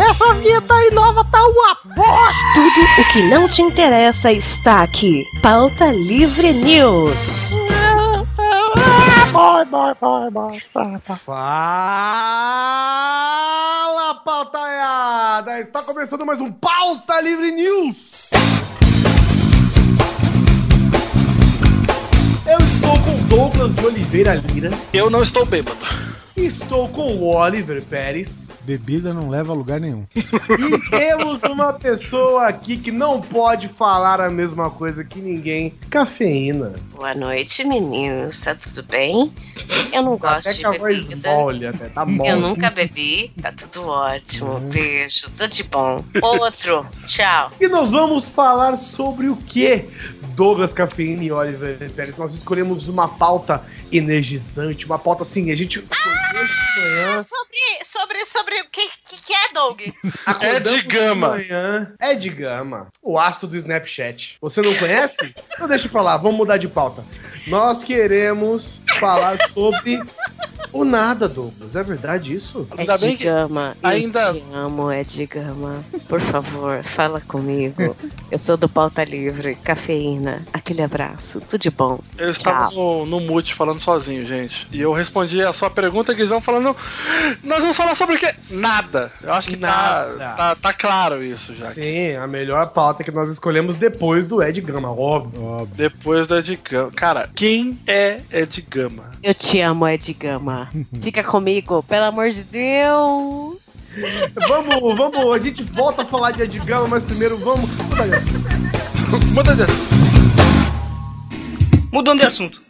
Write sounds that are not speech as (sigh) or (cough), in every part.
Essa vinheta aí nova tá uma bosta! Tudo o que não te interessa está aqui. Pauta Livre News. Bye, bye, bye, bye, bye, bye. Fala, pautaiada! Está começando mais um Pauta Livre News! Eu estou com Douglas de Oliveira Lira, Eu não estou bêbado. estou com o Oliver Pérez Bebida não leva a lugar nenhum. e temos uma pessoa aqui que não pode falar a mesma coisa que ninguém, cafeína. Boa noite, meninos. Tá tudo bem? Eu não gosto Até de que a voz bebida. mole até, tá mole. Eu nunca bebi. Tá tudo ótimo. Beijo. Tudo de bom. Outro. Tchau. E nós vamos falar sobre o que? Douglas Cafeína e Oliver Pérez. Nós escolhemos uma pauta energizante, uma pauta assim, a gente manhã, Sobre, sobre, sobre o que, que, que é, Doug? acordamos de gama. é de gama, o aço do Snapchat. Você não conhece? Então deixa pra lá, vamos mudar de pauta. Nós queremos falar sobre o nada, Douglas. É verdade isso? Ainda bem que Gama. ainda- Eu te amo, Ed Gama. Por favor, (laughs) fala comigo. Eu sou do Pauta Livre. Cafeína. Aquele abraço. Tudo de bom. eu estava no, no mute falando sozinho, gente. E eu respondi a sua pergunta, Guizão, falando. Nós vamos falar sobre o quê? Nada. Eu acho que tá, Nada. tá, tá claro isso já. Sim, a melhor pauta que nós escolhemos depois do Ed Gama, óbvio. Óbvio. Depois do Ed Gama. Cara, quem é Ed Gama? Eu te amo, Ed Gama. (laughs) Fica comigo, pelo amor de Deus. Vamos, vamos, a gente volta a falar de Ed Gama, mas primeiro vamos. Muda de assunto. (laughs) Mudando de assunto.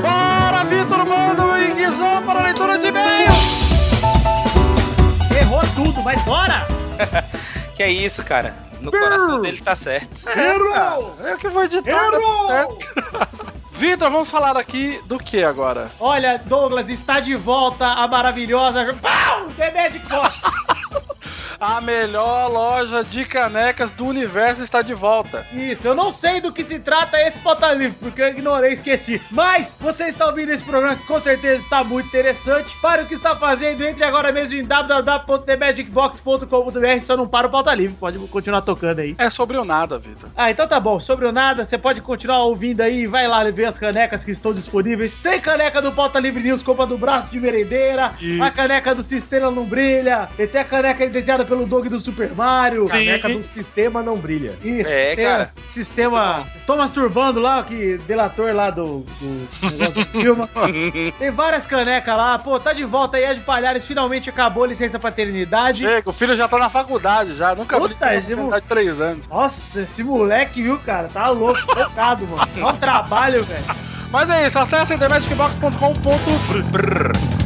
Bora, Vitor Mano e Guizão para a leitura de e-mail! Errou tudo, mas bora! (laughs) Que é isso, cara. No coração dele tá certo. Eu que vou editar, tá tudo certo. (laughs) Vitor, vamos falar aqui do que agora? Olha, Douglas, está de volta a maravilhosa. Pau! The Magic Box! A melhor loja de canecas do universo está de volta. Isso, eu não sei do que se trata esse pauta livre, porque eu ignorei e esqueci. Mas você está ouvindo esse programa que com certeza está muito interessante. Para o que está fazendo, entre agora mesmo em www.themagicbox.com.br. Só não para o pauta livre, pode continuar tocando aí. É sobre o nada, Vitor. Ah, então tá bom. Sobre o nada, você pode continuar ouvindo aí. Vai lá ver as canecas que estão disponíveis. Tem caneca do Pauta Livre News, como a do braço de merendeira. Isso. A caneca do Sistema Não Brilha. E tem a caneca desenhada pelo Doug do Super Mario. Caneca do sistema não brilha. Isso, É, sistema, cara. sistema. Tô masturbando lá, que delator lá do, do, do (laughs) filme. Tem várias canecas lá. Pô, tá de volta aí, Ed Palhares. Finalmente acabou a licença paternidade. Chega, o filho já tá na faculdade já. Nunca Puta, esse de três anos. Nossa, esse moleque, viu, cara? Tá louco, (laughs) focado, mano. Olha o trabalho, velho. Mas é isso, acesse themagicbox.com.br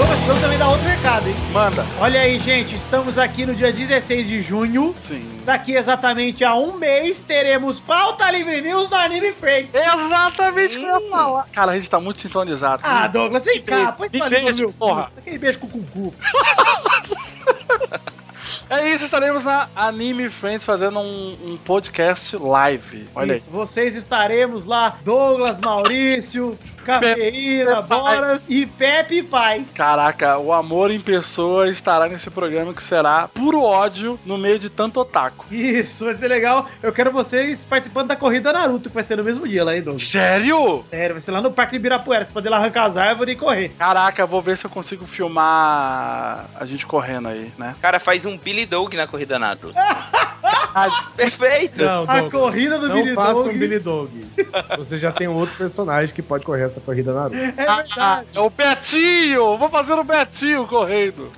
Douglas, vamos também dar outro recado, hein? Manda. Olha aí, gente, estamos aqui no dia 16 de junho. Sim. Daqui exatamente a um mês teremos pauta livre news no Anime Friends. Exatamente o que eu ia falar. Cara, a gente tá muito sintonizado. Ah, Douglas, vem cá, põe sua língua meu porra. Aquele beijo com o cu. (laughs) É isso, estaremos na Anime Friends fazendo um, um podcast live. Olha Isso, vocês estaremos lá, Douglas, Maurício, Cafeína. Boras e Pepe Pai. Caraca, o amor em pessoa estará nesse programa que será puro ódio no meio de tanto otaku. Isso, vai ser legal. Eu quero vocês participando da corrida Naruto, que vai ser no mesmo dia lá, hein, Douglas? Sério? Sério, vai ser lá no Parque de Ibirapuera. Você pode ir lá arrancar as árvores e correr. Caraca, vou ver se eu consigo filmar a gente correndo aí, né? Cara, faz um Billy Dog na corrida Naruto. (laughs) Ah, Perfeito. Não, A Douglas, corrida do não Billy faça Dog. um Billy Dog. Você já tem outro personagem que pode correr essa corrida Naruto. É Ah, verdade. é o Betinho! Vou fazer o Betinho correndo.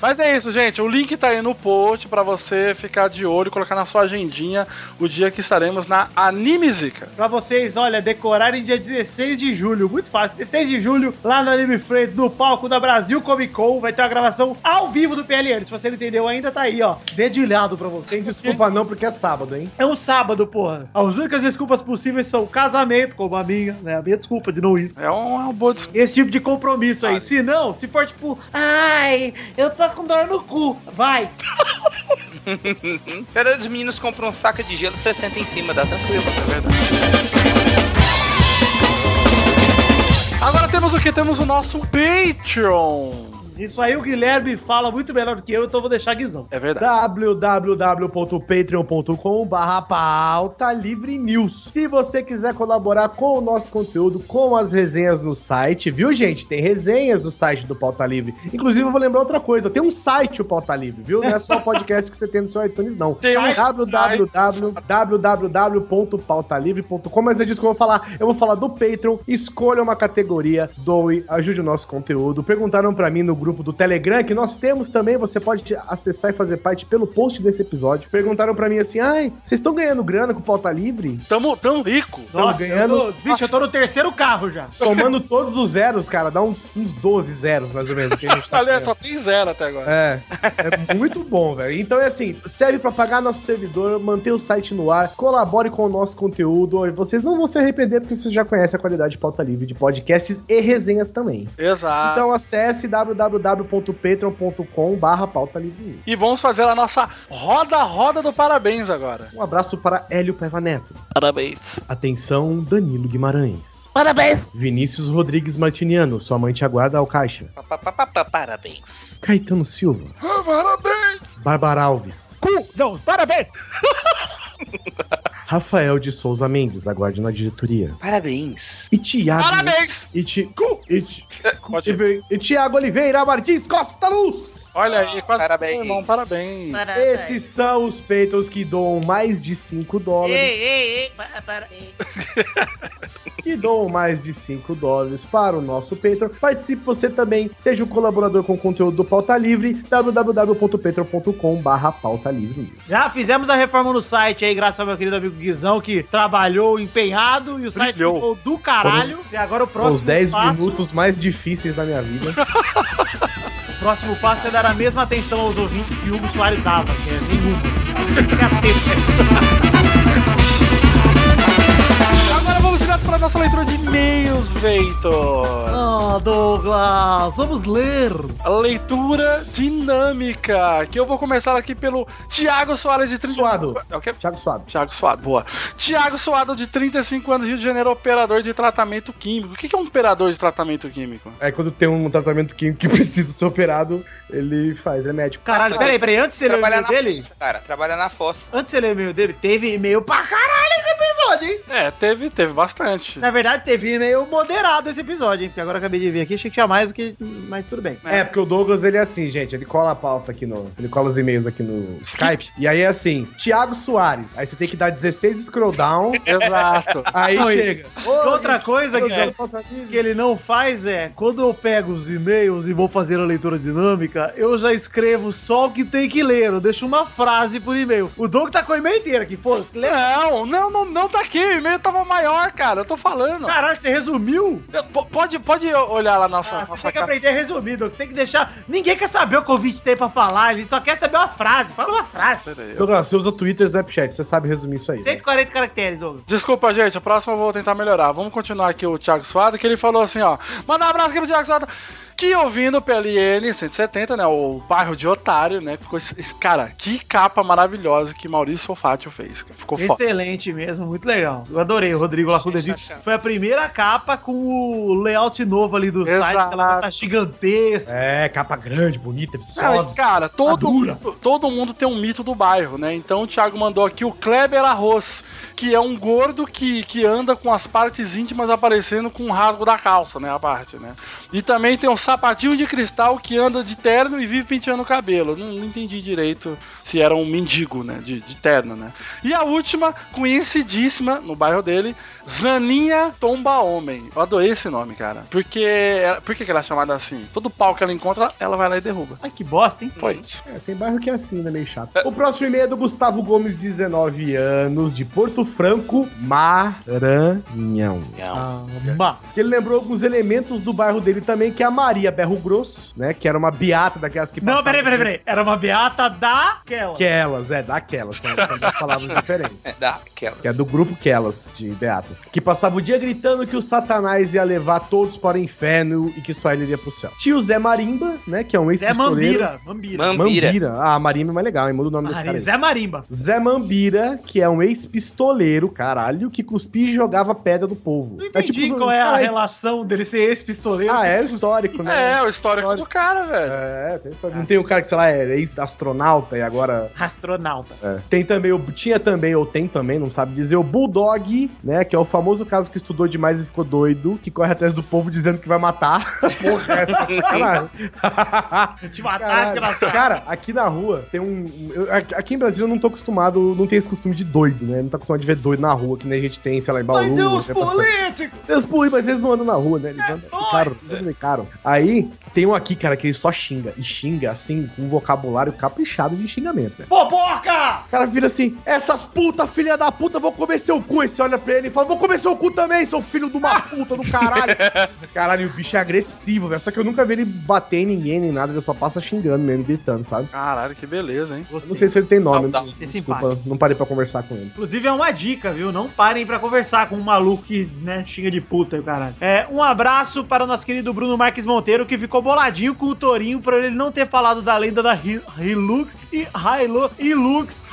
Mas é isso, gente. O link tá aí no post pra você ficar de olho e colocar na sua agendinha o dia que estaremos na Animesica. Pra vocês, olha, decorarem dia 16 de julho. Muito fácil. 16 de julho, lá no Anime Friends, no palco da Brasil Comic Con. Vai ter uma gravação ao vivo do PLN. Se você não entendeu ainda, tá aí, ó. Dedilhado pra você. Tem desculpa não, porque é sábado, hein? É um sábado, porra. As únicas desculpas possíveis são casamento, como a minha, né? A minha desculpa de não ir. É um- uma boa desculpa. Esse tipo de compromisso aí. Se não, se for tipo, ai, eu tô com dor no cu, vai. (laughs) Cada dos meninos compra um saco de gelo, você senta em cima, dá tranquilo. É verdade. Agora temos o que? Temos o nosso Patreon. Isso aí o Guilherme fala muito melhor do que eu, então vou deixar Guizão. É verdade. www.patreon.com barra pauta livre news. Se você quiser colaborar com o nosso conteúdo, com as resenhas no site, viu, gente? Tem resenhas no site do Pauta Livre. Inclusive, eu vou lembrar outra coisa: tem um site o Pauta Livre, viu? Não é só o podcast que você tem no seu iTunes, não. Tem um www, www.pautalivre.com, mas é disso que eu vou falar. Eu vou falar do Patreon, escolha uma categoria, doe, ajude o nosso conteúdo. Perguntaram pra mim no grupo do Telegram, que nós temos também, você pode acessar e fazer parte pelo post desse episódio. Perguntaram pra mim assim: ai, vocês estão ganhando grana com pauta livre? Tamo tão rico. Tamo Nossa, ganhando- eu tô, bicho, eu tô no terceiro carro já. Somando todos os zeros, cara, dá uns, uns 12 zeros, mais ou menos. Que a gente tá (laughs) só tem zero até agora. É, é muito bom, velho. Então é assim, serve pra pagar nosso servidor, manter o site no ar, colabore com o nosso conteúdo. E vocês não vão se arrepender porque vocês já conhecem a qualidade de pauta livre de podcasts e resenhas também. Exato. Então acesse www.patreon.com barra pauta livre. E vamos fazer a nossa roda-roda do parabéns agora. Um abraço para Hélio Paiva Neto. Parabéns. Atenção, Danilo Guimarães. Parabéns! Vinícius Rodrigues Martiniano, sua mãe te aguarda ao caixa. Pa, pa, pa, pa, pa, Parabéns. Caetano Silva. Parabéns! Bárbara Alves. Cu, não, parabéns! (laughs) Rafael de Souza Mendes, aguarde na diretoria. Parabéns. E Tiago. Parabéns! E, ti, e, ti, (laughs) e Tiago Oliveira Martins Costa Luz. Olha aí, quase Parabéns. irmão, parabéns. Esses são os Patrons que doam mais de 5 dólares. Ei, ei, ei, para, para. ei. Que doam mais de 5 dólares para o nosso Patreon. Participe você também. Seja um colaborador com conteúdo do Pauta Livre. www.patreon.com barra Pauta Livre. Já fizemos a reforma no site aí, graças ao meu querido amigo Guizão, que trabalhou empenhado e o site Brilhou. ficou do caralho. E agora o próximo Os 10 passo, minutos mais difíceis da minha vida. (laughs) o próximo passo é dar a mesma atenção aos ouvintes que Hugo Soares dava, que é nenhuma. (laughs) vamos direto para a nossa leitura de e-mails, Veitor. Ah, Douglas, vamos ler. A leitura dinâmica, que eu vou começar aqui pelo Tiago Soares de 30... Suado. É o quê? Thiago Suado. Tiago Suado, boa. Tiago Suado, de 35 anos, Rio de Janeiro, operador de tratamento químico. O que é um operador de tratamento químico? É quando tem um tratamento químico que (laughs) precisa ser operado, ele faz, é médico. Caralho, peraí, peraí, antes de você ler o Trabalhar e-mail na dele, fossa, cara. Trabalhar na fossa. antes de você ler o e-mail dele, teve e-mail pra caralho esse episódio, hein? É, teve, teve bastante. Na verdade, teve e-mail moderado esse episódio, hein? Porque agora eu acabei de ver aqui, achei que tinha mais do que. Mas tudo bem. É, porque o Douglas, ele é assim, gente, ele cola a pauta aqui no... Ele cola os e-mails aqui no Skype, e aí é assim, Thiago Soares, aí você tem que dar 16 scroll down, (laughs) Exato. aí Não, chega. Outra coisa, que Guizão, que ele não faz é, quando eu pego os e-mails e vou fazer a leitura dinâmica, eu já escrevo só o que tem que ler, eu deixo uma frase por e-mail. O Doug tá com o e-mail inteiro aqui, foda-se. Não, não, não, não tá aqui. O e-mail tava maior, cara. Eu tô falando. Caralho, você resumiu? P- Pode, pode olhar lá nossa, Ah, você nossa tem que aprender a resumir, Doug. Você tem que deixar. Ninguém quer saber o que o ouvinte tem pra falar, ele só quer saber uma frase. Fala uma frase. Aí, eu- Douglas, você usa Twitter e Snapchat, você sabe resumir isso aí. né? 140 caracteres, Doug. Desculpa, gente, a próxima eu vou tentar melhorar. Vamos continuar aqui o Thiago Suado, que ele falou assim, ó. Manda um abraço aqui pro Thiago Suado. Que ouvindo o PLN 170, né? O bairro de Otário, né? Ficou esse, cara, que capa maravilhosa que Maurício Solfátio fez. cara. Ficou foda. Excelente mesmo, muito legal. Eu adorei o Rodrigo o. Sensacional. Foi a primeira capa com o layout novo ali do Exato. site, que ela tá gigantesca. É, capa grande, bonita, viçosa. cara, todo, mundo- todo mundo tem um mito do bairro, né? Então o Thiago mandou aqui o Kleber Arroz, que é um gordo que, que anda com as partes íntimas aparecendo com o rasgo da calça, né? A parte, né? E também tem um sapatinho de cristal que anda de terno e vive penteando o cabelo. Não, não entendi direito se era um mendigo, né? De, de terno, né? E a última, conhecidíssima no bairro dele, Zaninha Tomba Homem. Eu adorei esse nome, cara. Porque. Por que ela é chamada assim? Todo pau que ela encontra, ela vai lá e derruba. Ai, que bosta, hein? Foi isso. É, tem bairro que é assim, né? Meio chato. O próximo e-mail é do Gustavo Gomes, 19 anos, de Porto Franco, Maranhão. Ah, bah. Que ele lembrou alguns elementos do bairro dele também, que é a Maria Berro Grosso, né? Que era uma beata daquelas que Não, peraí, peraí, peraí. Era uma beata daquela. Quelas, é, daquelas, são, são duas palavras (laughs) diferentes. É, dá aquela. Que é do grupo Quelas, de beatas. Que passava o dia gritando que o satanás ia levar todos para o inferno e que só ele iria pro céu. Tinha o Zé Marimba, né? Que é um Zé ex-pistoleiro. Mambira. Mambira. Mambira. Mambira. Ah, Marimba é mais legal, hein? Muda o nome desse Mari- cara aí. Zé Marimba. Zé Mambira, que é um ex-pistoleiro, caralho, que cuspia e jogava pedra do povo. Não entendi qual é a relação dele ser ex-pistoleiro. Ah, é histórico, né? É, o histórico do cara, velho. É, tem história. Não tem o cara que, sei lá, é ex-astronauta e agora Astronauta. É. Tem também, o, tinha também, ou tem também, não sabe dizer, o Bulldog, né? Que é o famoso caso que estudou demais e ficou doido, que corre atrás do povo dizendo que vai matar. (laughs) Porra, essa é sacanagem. Te matar, desgraçado. Cara, aqui na rua tem um. eu- aqui- em Brasília eu não tô acostumado, não tem esse costume de doido, né? Não tô acostumado de ver doido na rua, que nem a gente tem, sei lá, em Bauru. Mas Deus tem bastante- político! tem os políticos, mas eles não andam na rua, né? Eles andam doido. caro, eles andam caro. Aí, tem um aqui, cara, que ele só xinga. E xinga, assim, com um vocabulário caprichado de xingamento, né? Boboca! O cara vira assim, essas putas, filha da puta, vou comer seu cu. Aí você olha pra ele e fala, vou comer seu cu também, seu filho de uma puta do caralho. (laughs) caralho, o bicho é agressivo, velho. Só que eu nunca vi ele bater em ninguém nem nada, ele só passa xingando mesmo, gritando, sabe? Caralho, que beleza, hein? Não sei se ele tem nome, Não, não, desculpa, não parei pra conversar com ele. Inclusive é uma dica, viu? Não parem pra conversar com um maluco que, né, xinga de puta e o caralho. É, um abraço para o nosso querido Bruno Marques Monteiro, que ficou boladinho com o Torinho por ele não ter falado da lenda da Hi- Hilux e Hilux, Hilux, (laughs)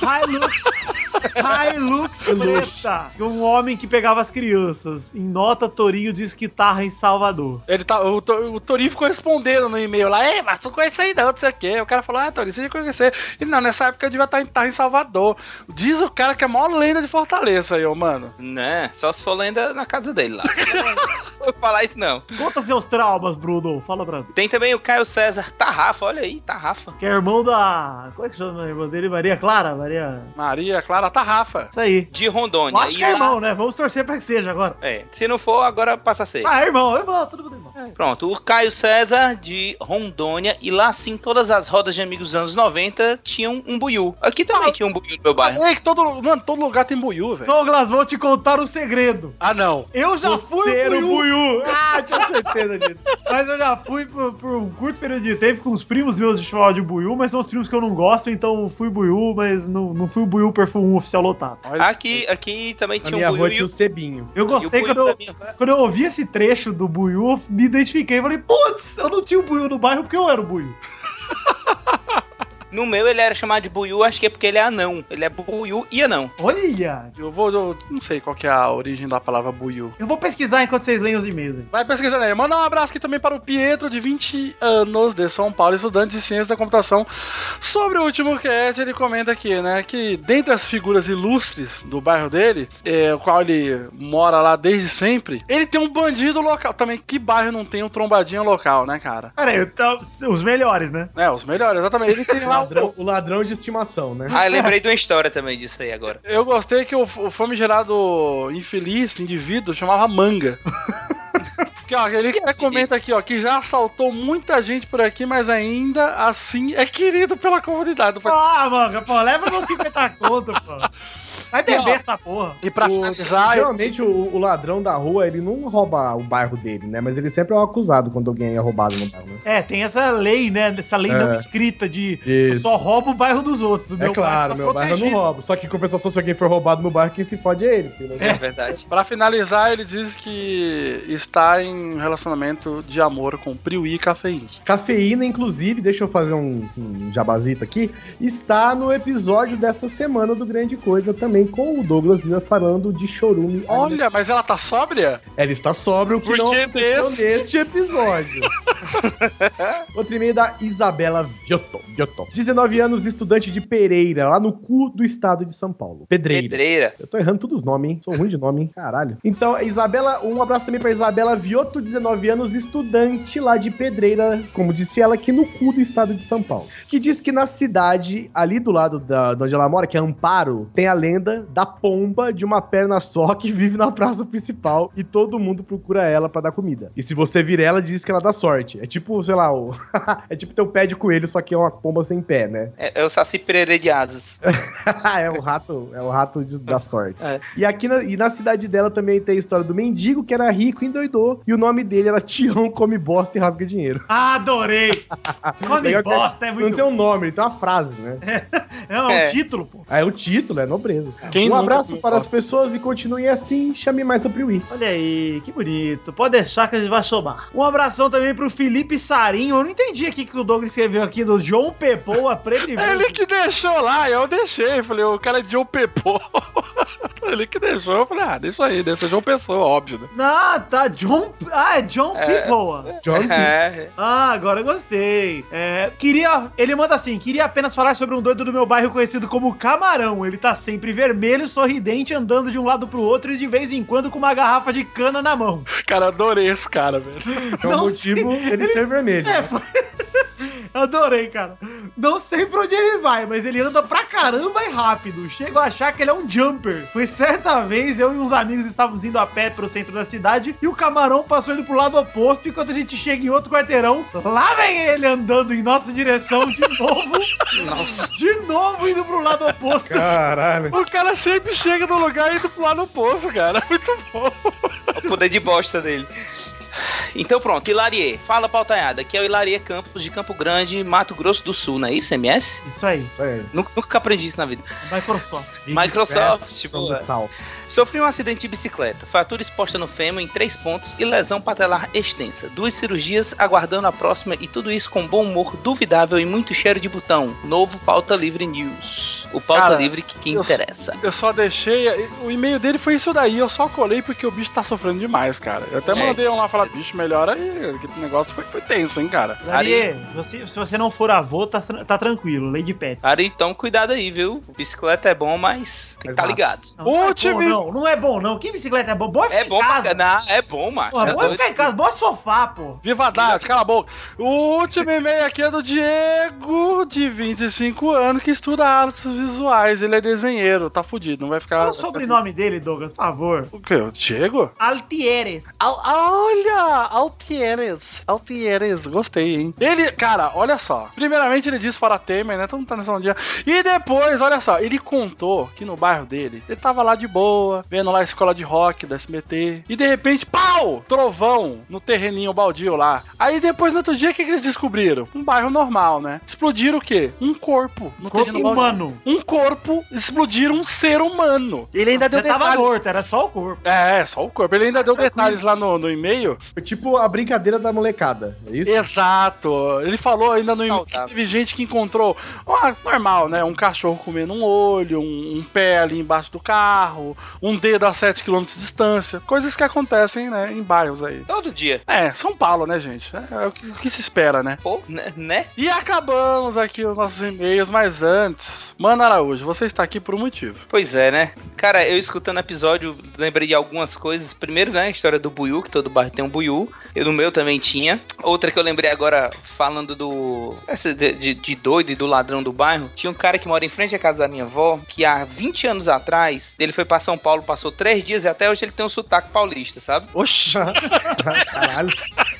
Hilux, Hilux preta. Um homem que pegava as crianças. Em nota, Torinho diz que tarra em Salvador. Ele tá, o, o Torinho ficou respondendo no e-mail lá, ei, mas tu conhece aí não, não sei o quê. O cara falou, ah, Torinho, você já conhecer. Ele, não, nessa época eu devia estar em, estar em Salvador. Diz o cara que é a maior lenda de Fortaleza aí, ô, mano. Né? Só se for lenda na casa dele lá. (laughs) Não vou falar isso não. Conta seus traumas, Bruno. Fala pra mim. Tem também o Caio César Tarrafa, olha aí, Tarrafa. Que é irmão da. Como é que chama a irmã dele? Maria Clara? Maria. Maria Clara Tarrafa. Isso aí. De Rondônia. Eu acho E que é lá- irmão, né? Vamos torcer pra que seja agora. É, se não for, agora passa a ser. Ah, é irmão, é irmão, tudo bem, irmão. Pronto, o Caio César de Rondônia, e lá sim, todas as rodas de amigos dos anos 90 tinham um buiú. Aqui também tinha um buiú no meu bairro. Ei, que todo, mano, todo lugar tem buiú, velho. Douglas, vou te contar um segredo. Ah, não. Eu já fui buiú, Buiú. Ah, tinha certeza disso. mas eu já fui por, por um curto período de tempo com os primos meus de chamar de buiú, mas são os primos que eu não gosto, então fui buiú, mas não, não fui o buiú perfume oficial lotado. Aqui, aqui também tinha um buiú. tinha E o o, Cebinho. Eu e o gostei quando eu, minha quando eu ouvi esse trecho do buiú, eu me identifiquei. Falei, putz, eu não tinha o buiú no bairro porque eu era o buiú. (laughs) No meu ele era chamado de buiú, acho que é porque ele é anão. Ele é buiú e anão. Olha, eu vou, eu não sei qual que é a origem da palavra buiú. eu vou pesquisar enquanto vocês leem os e-mails. aí. Vai pesquisando aí. Manda um abraço aqui também para o Pietro, de 20 anos, de São Paulo, estudante de ciência da computação. Sobre o último cast, ele comenta aqui, né, que dentre as figuras ilustres do bairro dele, é, o qual ele mora lá desde sempre, ele tem um bandido local. Também, que bairro não tem um trombadinha local, né, cara? Pera aí, então, os melhores, né? É, os melhores, exatamente. Ele tem lá ladrão, o... ladrão de estimação, né? Ah, eu lembrei de uma história também disso aí agora. Eu gostei que o, o famigerado infeliz, indivíduo, chamava Manga. Que, ó, ele (laughs) comenta aqui, ó, que já assaltou muita gente por aqui, mas ainda assim é querido pela comunidade. Ah, manga, pô, leva meus 50 conto, pô. Vai beber essa porra. E pra O- finalizar, eu- geralmente o, o ladrão da rua, ele não rouba o bairro dele, né? Mas ele sempre é um acusado quando alguém é roubado no bairro, né? É, tem essa lei, né? Essa lei não É. escrita de eu só roubo o bairro dos outros. O É claro, tá meu bairro eu não roubo. Só que em compensação, se alguém for roubado no bairro, quem se fode é ele. filho. É (laughs) verdade. Pra finalizar, ele diz que está em relacionamento de amor com Priui e Cafeína. Cafeína, inclusive, deixa eu fazer um, um jabazito aqui, está no episódio dessa semana do Grande Coisa também, com o Douglas Lima falando de chorume. Olha, mas ela tá sóbria? Ela está sóbria, o que Por não aconteceu Deus? neste episódio. (laughs) Outro e-mail da Isabela Viotto. Viotto. 19 anos, estudante de Pereira, lá no cu do estado de São Paulo. Pedreira. Pedreira. Eu tô errando todos os nomes, hein? Sou ruim de nome, hein? Caralho. Então, Isabela, um abraço também pra Isabela Viotto, 19 anos, estudante lá de Pedreira, como disse ela, aqui no cu do estado de São Paulo. Que diz que na cidade, ali do lado da, de onde ela mora, que é Amparo, tem a lenda lenda da pomba de uma perna só que vive na praça principal e todo mundo procura ela pra dar comida. E se você vir ela, diz que ela dá sorte. É tipo, sei lá, o... (laughs) é tipo teu pé de coelho, só que é uma pomba sem pé, né? É, é o Saci Pereira de asas. (laughs) é o rato, é o rato de- da sorte. É. E aqui na, e na cidade dela também tem a história do mendigo que era rico e endoidou. E o nome dele era Tião Come Bosta e Rasga Dinheiro. Adorei! (laughs) Come Legal que bosta, é Não muito tem um nome, ele tem uma frase, né? Não, é É. um título, pô. Ah, é o título, é nobreza. Quem um abraço para as pessoas e continuem assim. Chame mais sobre o I. Olha aí, que bonito. Pode deixar que a gente vai somar. Um abração também pro Felipe Sarinho. Eu não entendi aqui que o Douglas escreveu aqui do João Pepoa, preto e (laughs) É ele que deixou lá, eu deixei. Falei, o cara é John Pepô. (laughs) ele que deixou, eu falei, ah, deixa aí, ser João Pessoa, óbvio, né? Ah, tá. John. Ah, é John É. Pepoa. John É, Ah, agora eu gostei. É, queria. Ele manda assim: queria apenas falar sobre um doido do meu bairro conhecido como Camarão. Ele tá sempre vermelho, sorridente, andando de um lado pro outro e de vez em quando com uma garrafa de cana na mão. Cara, adorei esse cara, velho. É o Não motivo ele ser vermelho. É, né? foi- (laughs) Adorei, cara. Não sei pra onde ele vai, mas ele anda pra caramba e rápido. Chego a achar que ele é um jumper. Foi certa vez, eu e uns amigos estávamos indo a pé pro centro da cidade e o camarão passou indo pro lado oposto. Enquanto a gente chega em outro quarteirão, lá vem ele andando em nossa direção de (laughs) novo. Nossa. De novo indo pro lado oposto. Caralho. O cara sempre chega no lugar e indo pro lado oposto, cara. (laughs) Muito bom. o poder de bosta dele. Então pronto, Hilarie. Fala, pautanhada. Aqui é o Hilarie Campos de Campo Grande, Mato Grosso do Sul, não é isso, MS? Isso aí, Isso aí. Nunca, nunca aprendi isso na vida. Microsoft. (laughs) Microsoft, tipo. Sofri um acidente de bicicleta, fratura exposta no fêmur em três pontos e lesão patelar extensa. Duas cirurgias aguardando a próxima e tudo isso com bom humor duvidável e muito cheiro de botão. Novo Pauta Livre News. O Pauta Cara, Livre que, que eu- interessa. Eu só deixei. O e-mail dele foi isso daí, eu só colei porque o bicho tá sofrendo demais, cara. Eu até É. mandei um lá falar, bicho, melhora aí. Que o negócio foi, foi tenso, hein, cara. Ari, você, se você não for avô, tá, tá tranquilo. Lady Pet. Cara, então cuidado aí, viu? Bicicleta é bom, mas tem que rápido. ligado. Não, não é Último- bom, não. Não é bom, não. Que bicicleta é bom? Bom é ficar É bom em casa. pra não, é bom, macho. Porra, É bom é ficar em casa. Bom é sofá, pô. Viva a Haddad, cala a boca. O último e-mail aqui é do Diego, de 25 anos, que estuda artes visuais. Ele é desenheiro, tá fudido, não vai ficar. Fala o sobrenome dele, Douglas, por favor. O quê? O Diego? Altieres. Al- olha! Altieres. Altieres. Gostei, hein? Ele, cara, olha só. Primeiramente ele disse para Temer, né? Todo mundo tá nessa dia. E depois, olha só, ele contou que no bairro dele, ele tava lá de boa, vendo lá a escola de rock da SBT. E de repente, pau! Trovão no terreninho baldio lá. Aí depois, no outro dia, o que, que eles descobriram? Um bairro normal, né? Explodiram o quê? Um corpo no Corpo terreno baldio. humano. Um corpo, explodiram um ser humano. Ele ainda deu Já tava detalhes. morto, era só o corpo. É, só o corpo. Ele ainda deu detalhes lá no, no e-mail. Foi tipo a brincadeira da molecada. É isso? Exato. Ele falou ainda no e-mail que teve gente que encontrou, ó, normal, né? Um cachorro comendo um olho, um, um pé ali embaixo do carro, um dedo a 7 km de distância. Coisas que acontecem, né? Em bairros aí. Todo dia. É, São Paulo, né, gente? É, é o, que, o que se espera, né? Pô, né? né? E acabamos aqui os nossos e-mails, mas antes, Mano Araújo, você está aqui por um motivo. Pois é, né? Cara, eu escutando o episódio, lembrei de algumas coisas. Primeiro, né, a história do Buiu, que todo bairro tem um Buiu. Eu no meu também tinha. Outra que eu lembrei agora, falando do. Essa de, de, de doido e do ladrão do bairro. Tinha um cara que mora em frente à casa da minha avó, que há 20 anos atrás, ele foi pra São Paulo, passou três dias e até hoje ele tem um sotaque paulista, sabe? Oxi! (laughs) Caralho.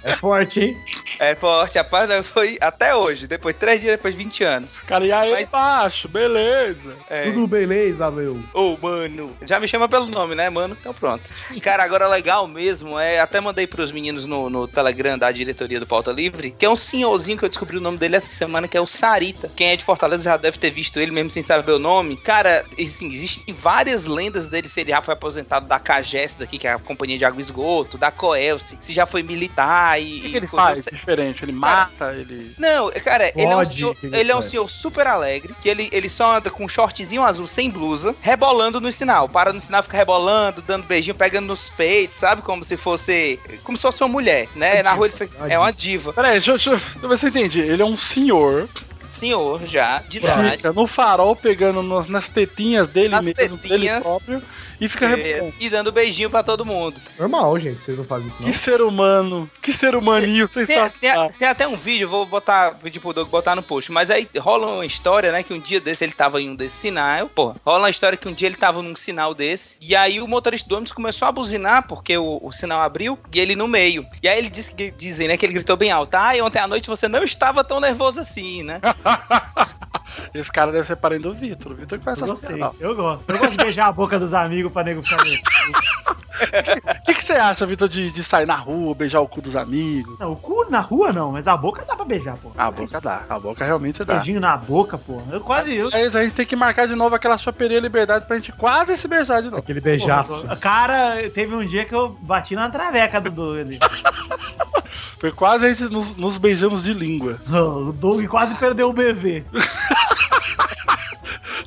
É forte, hein? É forte, a parte foi até hoje, depois três dias, depois de 20 anos. Cara, e aí Mas- baixo, beleza. É. Tudo beleza, meu. Ô, mano. Já me chama pelo nome, né, mano? Então pronto. Cara, agora legal mesmo é. Até mandei pros meninos no, no Telegram da diretoria do Pauta Livre, que é um senhorzinho que eu descobri o nome dele essa semana, que é o Sarita. Quem é de Fortaleza já deve ter visto ele mesmo sem saber o nome. Cara, assim, existem várias lendas dele se ele já foi aposentado da CAGES daqui, que é a Companhia de Água e Esgoto, da Coelce, se já foi militar e. O que, que ele faz diferente? Ele mata, ele. não, cara, ele é, um Explode, senhor, que ele é um senhor super alegre, que ele, ele só anda com um shortzinho azul sem blusa, rebolando no sinal. Para no sinal, fica rebolando, dando beijinho, pegando nos peitos, sabe? Como se fosse. Como se fosse uma mulher, né? Uma Na rua ele diva, fica, uma é uma diva. Peraí, deixa, deixa, deixa eu ver se eu entendi. Ele é um senhor Senhor, já, de idade. Fica no farol pegando no- nas tetinhas dele Nas mesmo, dele tetinhas. próprio, e fica É, repetindo. e dando beijinho pra todo mundo. Normal, gente, vocês não fazem isso, não. Que ser humano, que ser humaninho Tem, sensacional. tem- tem até um vídeo, vou botar, pedir pro Doug botar no post. Mas aí rola uma história, né? Que um dia desse ele tava em um desse sinal. Porra, rola uma história que um dia ele tava num sinal desse. E aí o motorista do ônibus começou a buzinar, porque o, o sinal abriu, e ele no meio. E aí ele disse que dizem, né? Que ele gritou bem alto. Ah, e ontem à noite você não estava tão nervoso assim, né? (laughs) (laughs) Esse cara deve ser parente do Vitor. O Vitor que faz Eu essas piadas. Eu gosto. Eu gosto de beijar a boca dos amigos pra nego ficar. O (laughs) que, que você acha, Vitor, de, de sair na rua, beijar o cu dos amigos? Não, o cu na rua não, mas a boca dá pra beijar, pô. A boca dá, a boca realmente dá. Beijinho na boca, pô. Eu quase. Eu, É isso, a gente tem que marcar de novo aquela choperia liberdade pra gente quase se beijar de novo. Aquele beijaço. Porra, Cara, teve um dia que eu bati na traveca do Doug ali. (laughs) Foi quase a gente nos, nos beijamos de língua. O Doug quase perdeu o BV. (laughs)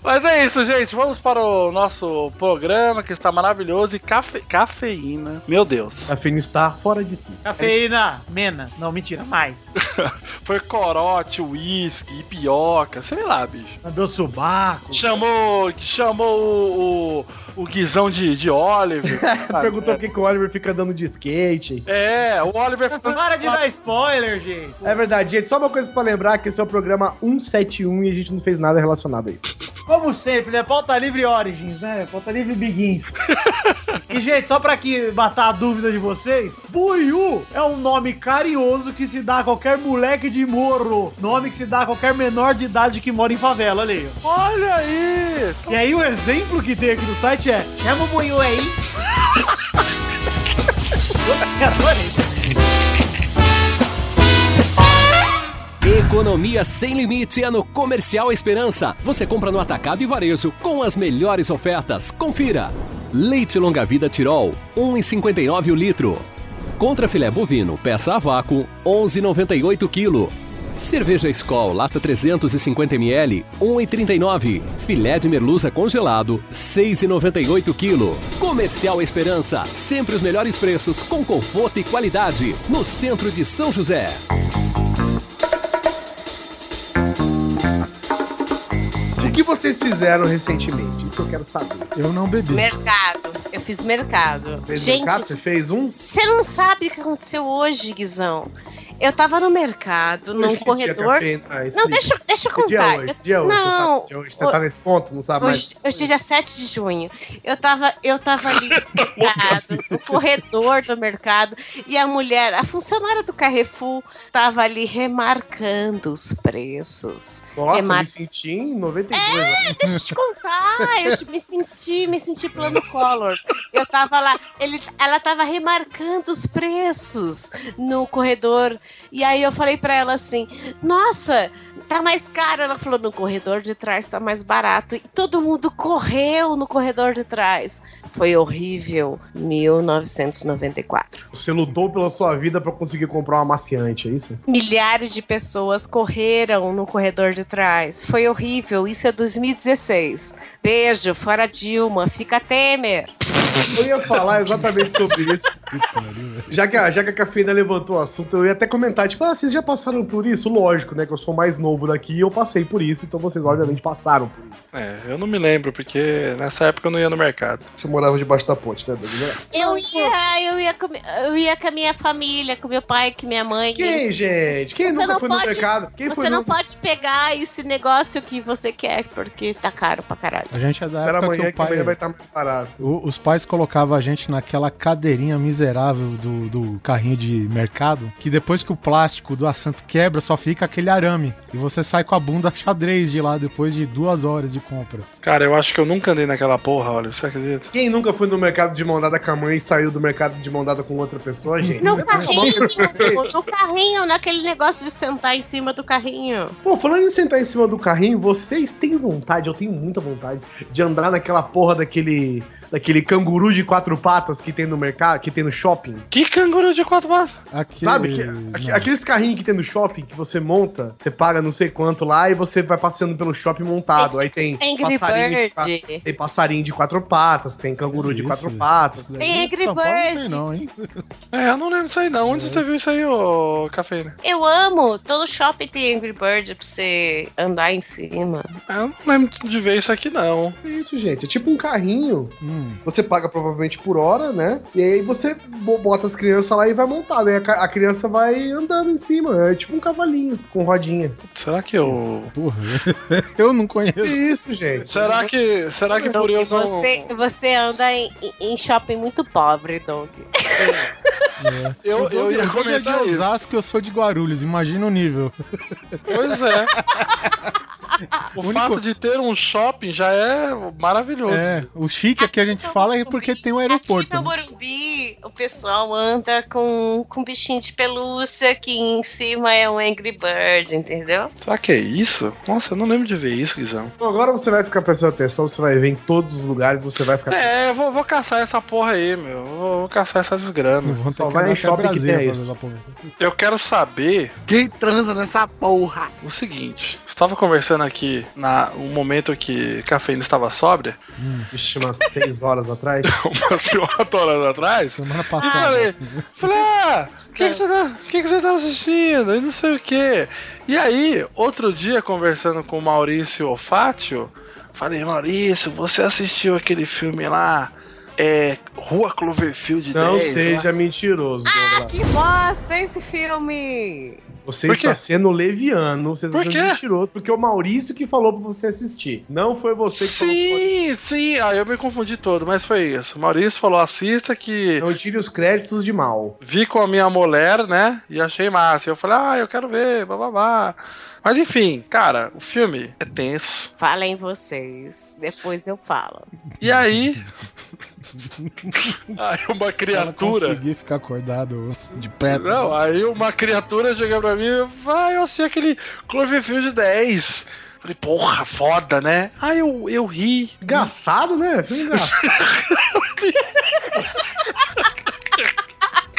Mas é isso, gente. Vamos para o nosso programa que está maravilhoso e cafe... cafeína. Meu Deus. A Fini está fora de si. Cafeína, mena. Não, mentira, mais. (laughs) Foi corote, uísque, ipioca, sei lá, bicho. Mandou subaco. Chamou, chamou o, o, o guizão de, de Oliver. (laughs) Perguntou por que que o Oliver fica andando de skate. É, o Oliver ficou. Para de dar spoiler, gente. É verdade, gente. Só uma coisa pra lembrar que esse é o programa 171 e a gente não fez nada relacionado aí. Como sempre, né? Pauta Livre Origins, né? Pauta Livre Begins. (laughs) e, gente, só pra que matar a dúvida de vocês, Buiú é um nome carinhoso que se dá a qualquer moleque de morro. Nome que se dá a qualquer menor de idade que mora em favela, olha aí. Olha aí! E aí o exemplo que tem aqui no site é Chama o Buiú aí. (laughs) Eu adorei. Economia sem limite é no Comercial Esperança. Você compra no atacado e varejo com as melhores ofertas. Confira. Leite longa vida Tirol, 1,59 o litro. Contra filé bovino, peça a vácuo, 11,98 kg. Cerveja Skol, lata 350 ml, 1,39. Filé de merluza congelado, 6,98 kg. Comercial Esperança, sempre os melhores preços com conforto e qualidade. No centro de São José. Vocês fizeram recentemente? Isso eu quero saber. Eu não bebi. Mercado. Eu fiz mercado. Fez Gente, mercado? Você fez um? você não sabe o que aconteceu hoje, Guizão. Eu tava no mercado, num Hoje dia, corredor. Ah, Não, deixa, deixa eu Que dia é contar. hoje? Dia é hoje? Você Não, sabe que dia é hoje? Você tá nesse ponto? Não sabe mais? Hoje, hoje é dia 7 de junho. Eu tava, eu tava ali no (laughs) mercado, no corredor do mercado, e a mulher, a funcionária do Carrefour, tava ali remarcando os preços. Nossa, Remar- me senti em 92. né? Deixa eu te contar, eu te- me senti, me senti plano color. Eu tava lá, ele, ela tava remarcando os preços no corredor. E aí eu falei pra ela assim: "Nossa, tá mais caro". Ela falou: "No corredor de trás tá mais barato". E todo mundo correu no corredor de trás. Foi horrível. 1994. Você lutou pela sua vida pra conseguir comprar uma maciante, é isso? Milhares de pessoas correram no corredor de trás. Foi horrível. Isso é 2016. Beijo, fora Dilma. Fica Temer. Eu ia falar exatamente sobre (laughs) isso. Já que, a, já que a cafeína levantou o assunto, eu ia até comentar, tipo, ah, vocês já passaram por isso? Lógico, né? Que eu sou mais novo daqui e eu passei por isso, então vocês obviamente passaram por isso. É, eu não me lembro, porque nessa época eu não ia no mercado. Você morava debaixo da ponte, né, Douglas? Eu ia, eu ia, com, eu ia com a minha família, com meu pai, com minha mãe. Quem, gente? Quem Você nunca não foi no pode- mercado? Quem Você foi não no... pode pegar esse negócio que você quer, porque tá caro pra caralho. A gente é da Espera época amanhã que que, o pai... amanhã vai estar mais barato. o- os pais colocavam a gente naquela cadeirinha miserável do, do carrinho de mercado, que depois que o plástico do assento quebra, só fica aquele arame. E você sai com a bunda (laughs) xadrez de lá depois de duas horas de compra. Cara, eu acho que eu nunca andei naquela porra, olha, você acredita? Quem nunca foi no mercado de mão dada com a mãe e saiu do mercado de mão dada com outra pessoa, gente? No carrinho, no carrinho, naquele negócio de sentar em cima do carrinho. Pô, falando em sentar em cima do carrinho, vocês têm vontade, eu tenho muita vontade, de andar naquela porra daquele. Daquele canguru de quatro patas que tem no mercado, que tem no shopping? Que canguru de quatro patas? Aquele- Sabe? Que, aqu- aqueles carrinhos que tem no shopping que você monta, você paga não sei quanto lá e você vai passeando pelo shopping montado. Aí tem Angry passarinho de, Bird. tem passarinho de quatro patas, tem canguru de Isso. quatro patas. Daí Tem em Angry São Paulo não Bird. não, hein? (laughs) É, eu não lembro disso aí não. Onde você viu isso aí, ô cafeína? Eu amo. Todo shopping tem Angry Bird pra você andar em cima. É, Eu não lembro de ver isso aqui não. É isso, gente. É tipo um carrinho. Hum. Você paga provavelmente por hora, né? E aí você bo- bota as crianças lá e vai montar. Daí a, criança vai andando em cima. É tipo um cavalinho com rodinha. Será que eu... Porra, (laughs) eu não É conheço. isso, gente. Será que, será que por eu não... Você, você anda em, em shopping muito pobre, Doug. Eu, eu ia eu tô de comentar isso. Osasco, eu sou de Guarulhos, imagina o nível. Pois é. (laughs) O Único- fato de ter um shopping já é maravilhoso. É, o chique aqui a gente fala é porque tem um aeroporto. Aqui no né? Morumbi, o pessoal anda com, com bichinho de pelúcia que em cima é um Angry Bird, entendeu? Será que é isso? Nossa, eu não lembro de ver isso, Guizão. Agora você vai ficar prestando atenção, você vai ver em todos os lugares, você vai ficar. É, eu vou, vou caçar essa porra aí, meu. Vou, vou caçar essas desgramas. Ter Só que vai em shopping que Brasília tem isso. Eu quero saber Quem transa nessa porra? o seguinte. Estava conversando aqui na um momento que cafeína estava sóbria, Vixe, umas seis horas atrás. (laughs) umas quatro horas atrás. Semana E passada. falei, falei, ah, o que, que você tá, que que você tá assistindo? E não sei o que. E aí, outro dia, conversando com o Maurício Ofátio, falei, Maurício, você assistiu aquele filme lá? É. Rua Cloverfield Não 10? lá?" seja mentiroso, Douglas. Que bosta esse filme! Você Por quê? está sendo leviano, você está Por sendo quê? mentiroso, porque o Maurício que falou pra você assistir. Não foi você que falou Sim, sim. Ah, eu me confundi todo, mas foi isso. O Maurício falou: assista que. Não tire os créditos de mal. vi com a minha mulher, né? E achei massa. Eu falei, ah, eu quero ver, bababá. Mas enfim, cara, o filme é tenso. Falem vocês, depois eu falo. E aí. (laughs) aí uma criatura. conseguir ficar acordado de pé. Não, aí uma criatura chega pra mim e vai, eu sei aquele Cloverfield 10. Falei, porra, foda, né? Aí eu, eu ri. Engraçado, né? Filme engraçado. (laughs)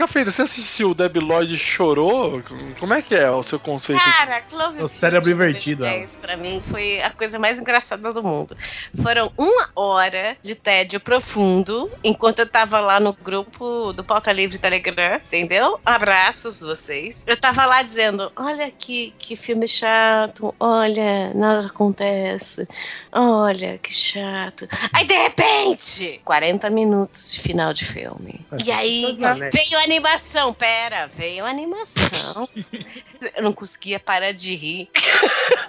Cafeína, você assistiu o Debi Lloyd e chorou? Como é que é o seu conceito? Cara, Cloverfield O cérebro invertido. 10 pra mim foi a coisa mais engraçada do mundo. Foram uma hora de tédio profundo enquanto eu tava lá no grupo do Pauta Livre Telegram, entendeu? Abraços vocês. Eu tava lá dizendo: olha que, que filme chato, olha, nada acontece, olha que chato. Aí de repente, 40 minutos de final de filme. É, E aí veio a animação, pera, veio a animação. (laughs) Eu não conseguia parar de rir.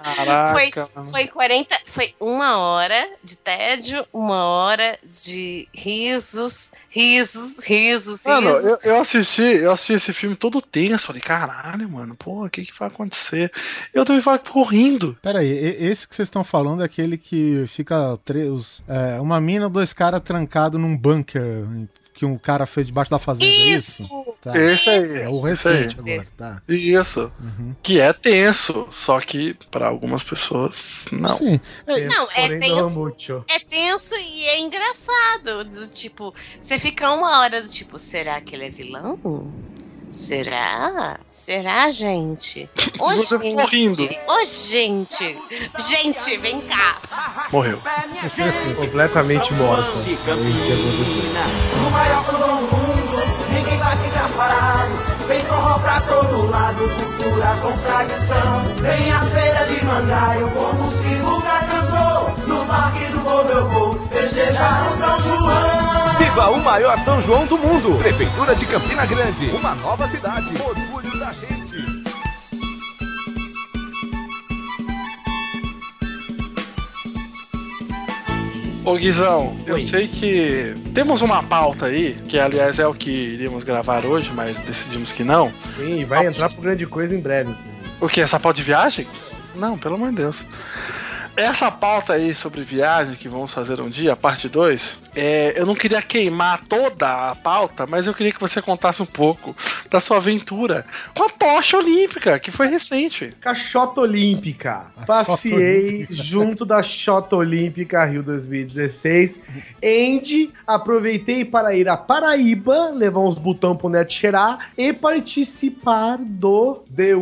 Caraca. mano. Foi 40, foi uma hora de tédio, uma hora de risos, risos, risos, Mano, risos. eu, eu assisti, eu assisti esse filme todo tenso. Falei, caralho, mano, pô, o que que vai acontecer? Eu também falei, ficou rindo. Pera aí, esse que vocês estão falando é aquele que fica os- é, uma mina, dois caras trancados num bunker que um cara fez debaixo da fazenda, é isso? Isso! Tá. Esse aí. Isso. É o recente agora, tá. Isso. Uhum. Que é tenso, só que pra algumas pessoas, não. Sim. É, Não, é não tenso. muito. É tenso e é engraçado. Do tipo, você fica uma hora do tipo, será que ele é vilão? Será? Será, gente? Ô, Você gente. ficou rindo. Ô, gente. Gente, vem cá. Morreu. Completamente morta. É isso que aconteceu. No maior fogão do mundo, ninguém vai ficar parado. Vem forró pra todo lado, cultura com tradição. Vem a feira de Mandaio, como se nunca cantou. No Parque do Povo eu vou festejar o São João. Viva o maior São João do mundo! Prefeitura de Campina Grande, uma nova cidade, orgulho da gente. Ô Guizão, eu Oi. sei que temos uma pauta aí, que aliás é o que iríamos gravar hoje, mas decidimos que não. Sim, vai entrar pro grande coisa em breve. O que? Essa pauta de viagem? Não, pelo amor de Deus. Essa pauta aí sobre viagem que vamos fazer um dia, a parte 2, é, eu não queria queimar toda a pauta, mas eu queria que você contasse um pouco da sua aventura com a tocha olímpica, que foi recente. Caixota Olímpica. Passeei junto da Xota Olímpica Rio 2016. Andy, aproveitei para ir a Paraíba, levar uns botão pro Neto cheirar e participar do The,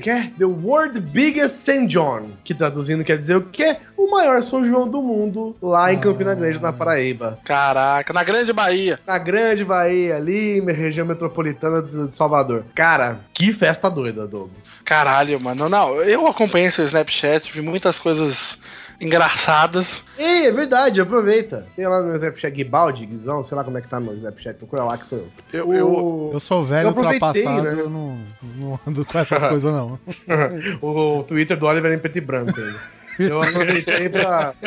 que é? The World Biggest St. John, que traduzindo quer dizer o quê? O maior São João do mundo, lá em Campina Grande, na Paraíba. Caraca, na Grande Bahia. Na Grande Bahia, ali, na região metropolitana de Salvador. Cara, que festa doida, Douglas. Caralho, mano. Não, eu acompanhei seu Snapchat, vi muitas coisas engraçadas. Ei, é verdade, aproveita. Tem lá no Snapchat Guibaldi, Guizão, sei lá como é que tá no Snapchat, procura lá que sou eu. Eu, eu, Eu sou velho Eu aproveitei, ultrapassado, né? eu não, não ando com essas (laughs) coisas, não. (laughs) o Twitter do Oliver é em preto e branco ainda. Eu aproveitei pra. (laughs)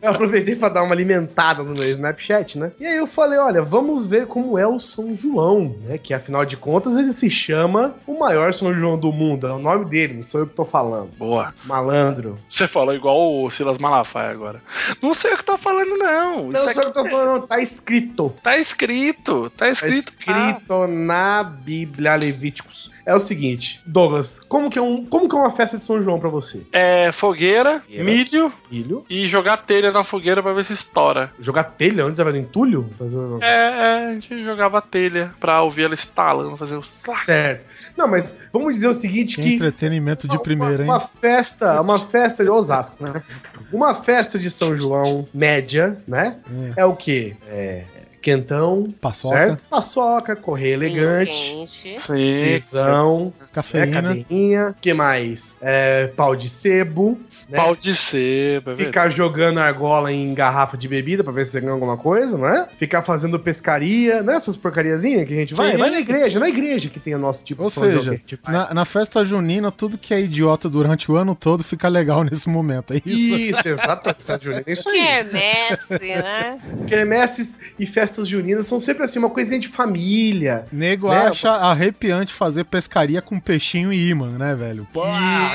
Eu aproveitei pra dar uma alimentada no meu Snapchat, né? E aí eu falei: olha, vamos ver como é o São João, né? Que afinal de contas ele se chama o maior São João do mundo. É o nome dele, não sou eu que tô falando. Boa. Malandro. Você falou igual o Silas Malafaia agora. Não sei o que tá falando, não. Não, Isso só que eu tô falando, tá escrito. tá escrito. Tá Tá escrito. escrito na Bíblia Levíticos. É o seguinte, Douglas, como que é, um, como que é uma festa de São João pra você? É fogueira, Fogueira. milho Filho? e jogar telha na fogueira pra ver se estoura. Jogar telha? Onde você vai no entulho? Fazer É, é, a gente jogava telha pra ouvir ela estalando, fazer os. Certo. Não, mas vamos dizer o seguinte Que entretenimento de primeira, hein? uma festa, uma festa de Osasco, né? Uma festa de São João média, né? É, o quê? É quentão, Paçoca, certo? Paçoca, correio elegante, Quente. Sim. visão, é, cafeína. cadeirinha, que mais? É, pau de sebo, né? Pau de sebo, é verdade. Ficar jogando argola em garrafa de bebida pra ver se você ganha alguma coisa, não é? Ficar fazendo pescaria, né? Essas porcariazinhas que a gente vai. Sim. Vai na igreja, na igreja que tem o nosso tipo Ou de seja, vai. na, na festa junina, tudo que é idiota durante o ano todo fica legal (laughs) nesse momento. É isso. Isso, exato. Festa junina, é isso aí. Quermesse, né? Quermesses e festas juninas são sempre assim, uma coisinha de família. Nego Né? acha arrepiante fazer pescaria com peixinho e imã, né, velho? Pô,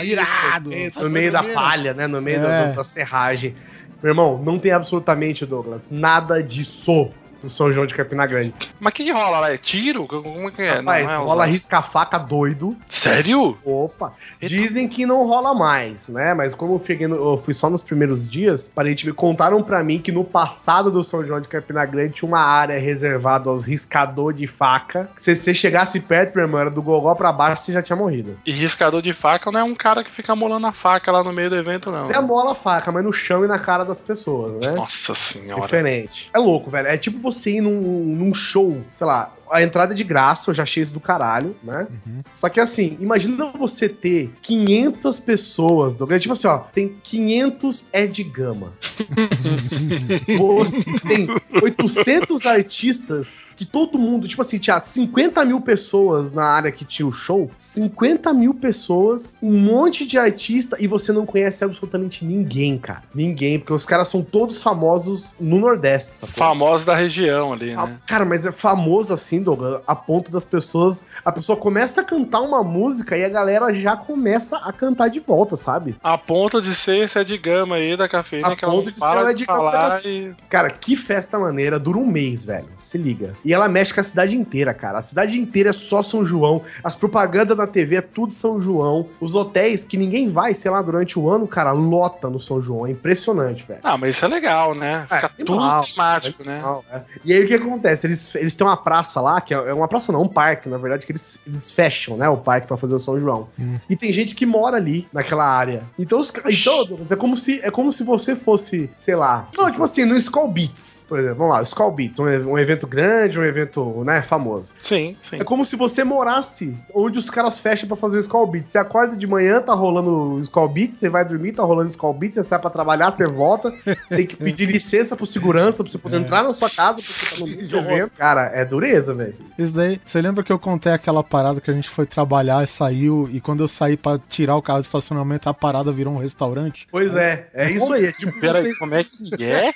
Isso, irado! No meio da palha, né? No meio É. da, da serragem. Meu irmão, não tem absolutamente, Douglas, nada disso no São João de Campina Grande. Mas o que, que rola lá? É tiro? Como que é? Rapaz, Não é rola risca-faca doido. Sério? Opa! Dizem que não rola mais, né? Mas como eu, cheguei no- eu fui só nos primeiros dias, aparentemente contaram pra mim que no passado do São João de Campina Grande tinha uma área reservada aos riscador de faca. Se você chegasse perto, meu irmão, era do gogó pra baixo, você já tinha morrido. E riscador de faca não é um cara que fica molando a faca lá no meio do evento, não. É mola a faca, mas no chão e na cara das pessoas, né? Nossa senhora. Diferente. É louco, velho. É tipo você ir num, num show, sei lá, a entrada é de graça, eu já achei isso do caralho, né? Só que assim, imagina você ter 500 pessoas, Douglas. Tipo assim, ó, tem 500 Ed Gama. (laughs) você tem 800 artistas que todo mundo, tipo assim, tinha 50 mil pessoas na área que tinha o show, 50 mil pessoas, um monte de artista e você não conhece absolutamente ninguém, cara. Ninguém, porque os caras são todos famosos no Nordeste, sabe? Famosos da região ali, Ah, né? Cara, mas é famoso assim, Douglas, a ponto das pessoas. A pessoa começa a cantar uma música e a galera já começa a cantar de volta, sabe? A ponto de ser esse Ed Gama aí da cafeína A que ela ponto de ser para o de Ed Gama falar e... Cara, que festa maneira, dura um mês, velho. Se liga. E ela mexe com a cidade inteira, cara. A cidade inteira é só São João. As propagandas na TV é tudo São João. Os hotéis que ninguém vai, sei lá, durante o ano, cara, lota no São João. É impressionante, velho. Ah, mas isso é legal, né? Fica É, tudo animal. temático, né? Não, é. E aí o que acontece? Eles, eles têm uma praça lá, que é é uma praça não, um parque, na verdade, que eles, eles fecham, né? O parque pra fazer o São João. E tem gente que mora ali, naquela área. Então, os, então é como se é como se você fosse, sei lá. Não, tipo assim, no Skull Beats, por exemplo. Vamos lá, o Skull Beats, um, um evento grande, um evento, né, famoso. Sim, sim. É como se você morasse onde os caras fecham pra fazer o Skull Beats. Você acorda de manhã, tá rolando o Skull Beats, você vai dormir, tá rolando o Skull Beats, você sai pra trabalhar, você volta, você tem que pedir (laughs) licença pro segurança pra você poder entrar na sua casa, porque você tá no meio (laughs) de evento. Cara, é dureza, velho. Isso daí, você lembra que eu contei aquela parada que a gente foi trabalhar e saiu, e quando eu saí pra tirar o carro do estacionamento, a parada virou um restaurante? Pois é, é isso aí. É tipo, Peraí, vocês- como é que (laughs) é?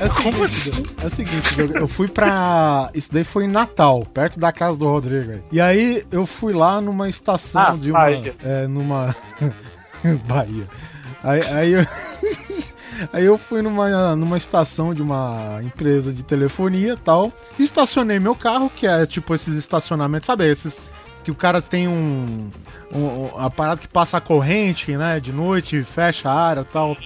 É o seguinte, Doug, é o seguinte, eu fui pra. Isso daí foi em Natal, perto da casa do Rodrigo. aí. E aí eu fui lá numa estação Ah, de uma. Bahia. É, numa. (laughs) Bahia. Aí, aí eu. (laughs) Aí eu fui numa, numa estação de uma empresa de telefonia e tal. Estacionei meu carro, que é tipo esses estacionamentos, sabe? Esses que o cara tem um. um, um a parada que passa a corrente, né? De noite, fecha a área e tal.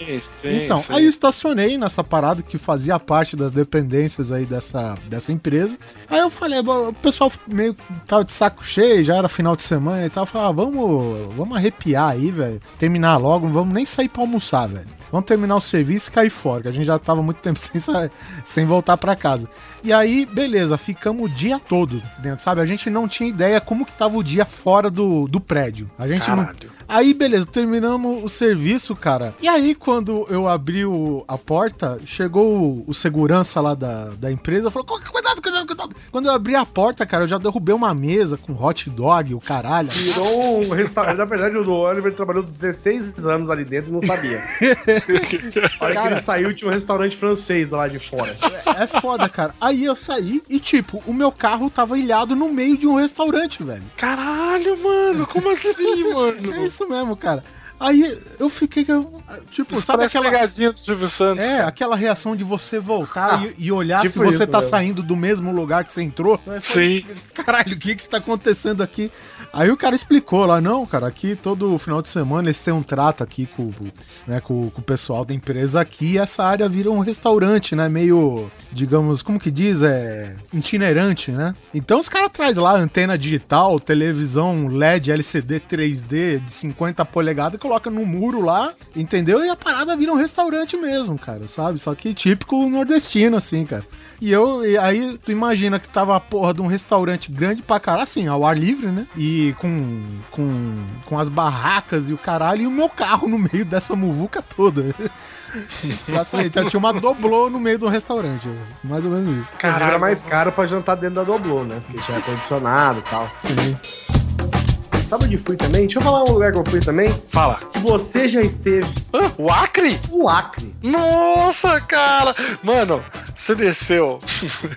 Então, aí eu estacionei nessa parada que fazia parte das dependências aí dessa, dessa empresa. Aí eu falei, "Bom, o pessoal meio tava de saco cheio, já era final de semana e tal. Eu falei, ah, vamos, vamos arrepiar aí, velho. Terminar logo, não vamos nem sair pra almoçar, velho. Vamos terminar o serviço e cair fora, que a gente já tava muito tempo (laughs) sem, sem voltar pra casa. E aí, beleza, ficamos o dia todo dentro, sabe? A gente não tinha ideia como que tava o dia fora do, do prédio. A gente não, Caralho. Aí, beleza, terminamos o serviço, cara. E aí, quando eu abri o- a porta, chegou o, o segurança lá da, da empresa falou: "Cu- cuidado, cuidado, cuidado. Quando eu abri a porta, cara, eu já derrubei uma mesa com hot dog, o caralho. Virou um restaurante. Na verdade, o Oliver trabalhou 16 anos ali dentro e não sabia. (laughs) (laughs) A hora que ele saiu, tinha um restaurante francês lá de fora. É foda, cara. Aí eu saí e, tipo, o meu carro tava ilhado no meio de um restaurante, velho. Caralho, mano, como assim, (laughs) mano? É isso mesmo, cara. Aí eu fiquei, eu- tipo, Isso sabe aquela. pegadinha do Silvio Santos. É, cara. aquela reação de você voltar Ah, e, e olhar tipo se você isso tá mesmo. saindo do mesmo lugar que você entrou. Sim. Caralho, o que que tá acontecendo aqui? Aí o cara explicou lá, não, cara, aqui todo final de semana eles têm um trato aqui com, né, com, com o pessoal da empresa aqui e essa área vira um restaurante, né, meio, digamos, como que diz, é itinerante, né? Então os caras trazem lá antena digital, televisão LED LCD 3D de 50 polegadas coloca no muro lá, entendeu? E a parada vira um restaurante mesmo, cara, sabe? Só que típico nordestino, assim, cara. E eu, e aí tu imagina que tava a porra de um restaurante grande pra caralho, assim, ao ar livre, né? E com, com, com as barracas e o caralho, e o meu carro no meio dessa muvuca toda. (laughs) Pra sair. Então tinha uma doblô no meio do restaurante. Mais ou menos isso. Inclusive era mais caro pra jantar dentro da Doblô, né? Porque tinha ar-condicionado e tal. Sabe onde fui também? Deixa eu falar um lugar que eu fui também. Fala. Você já esteve Ah, o Acre? no Acre. Nossa, cara! Mano, você desceu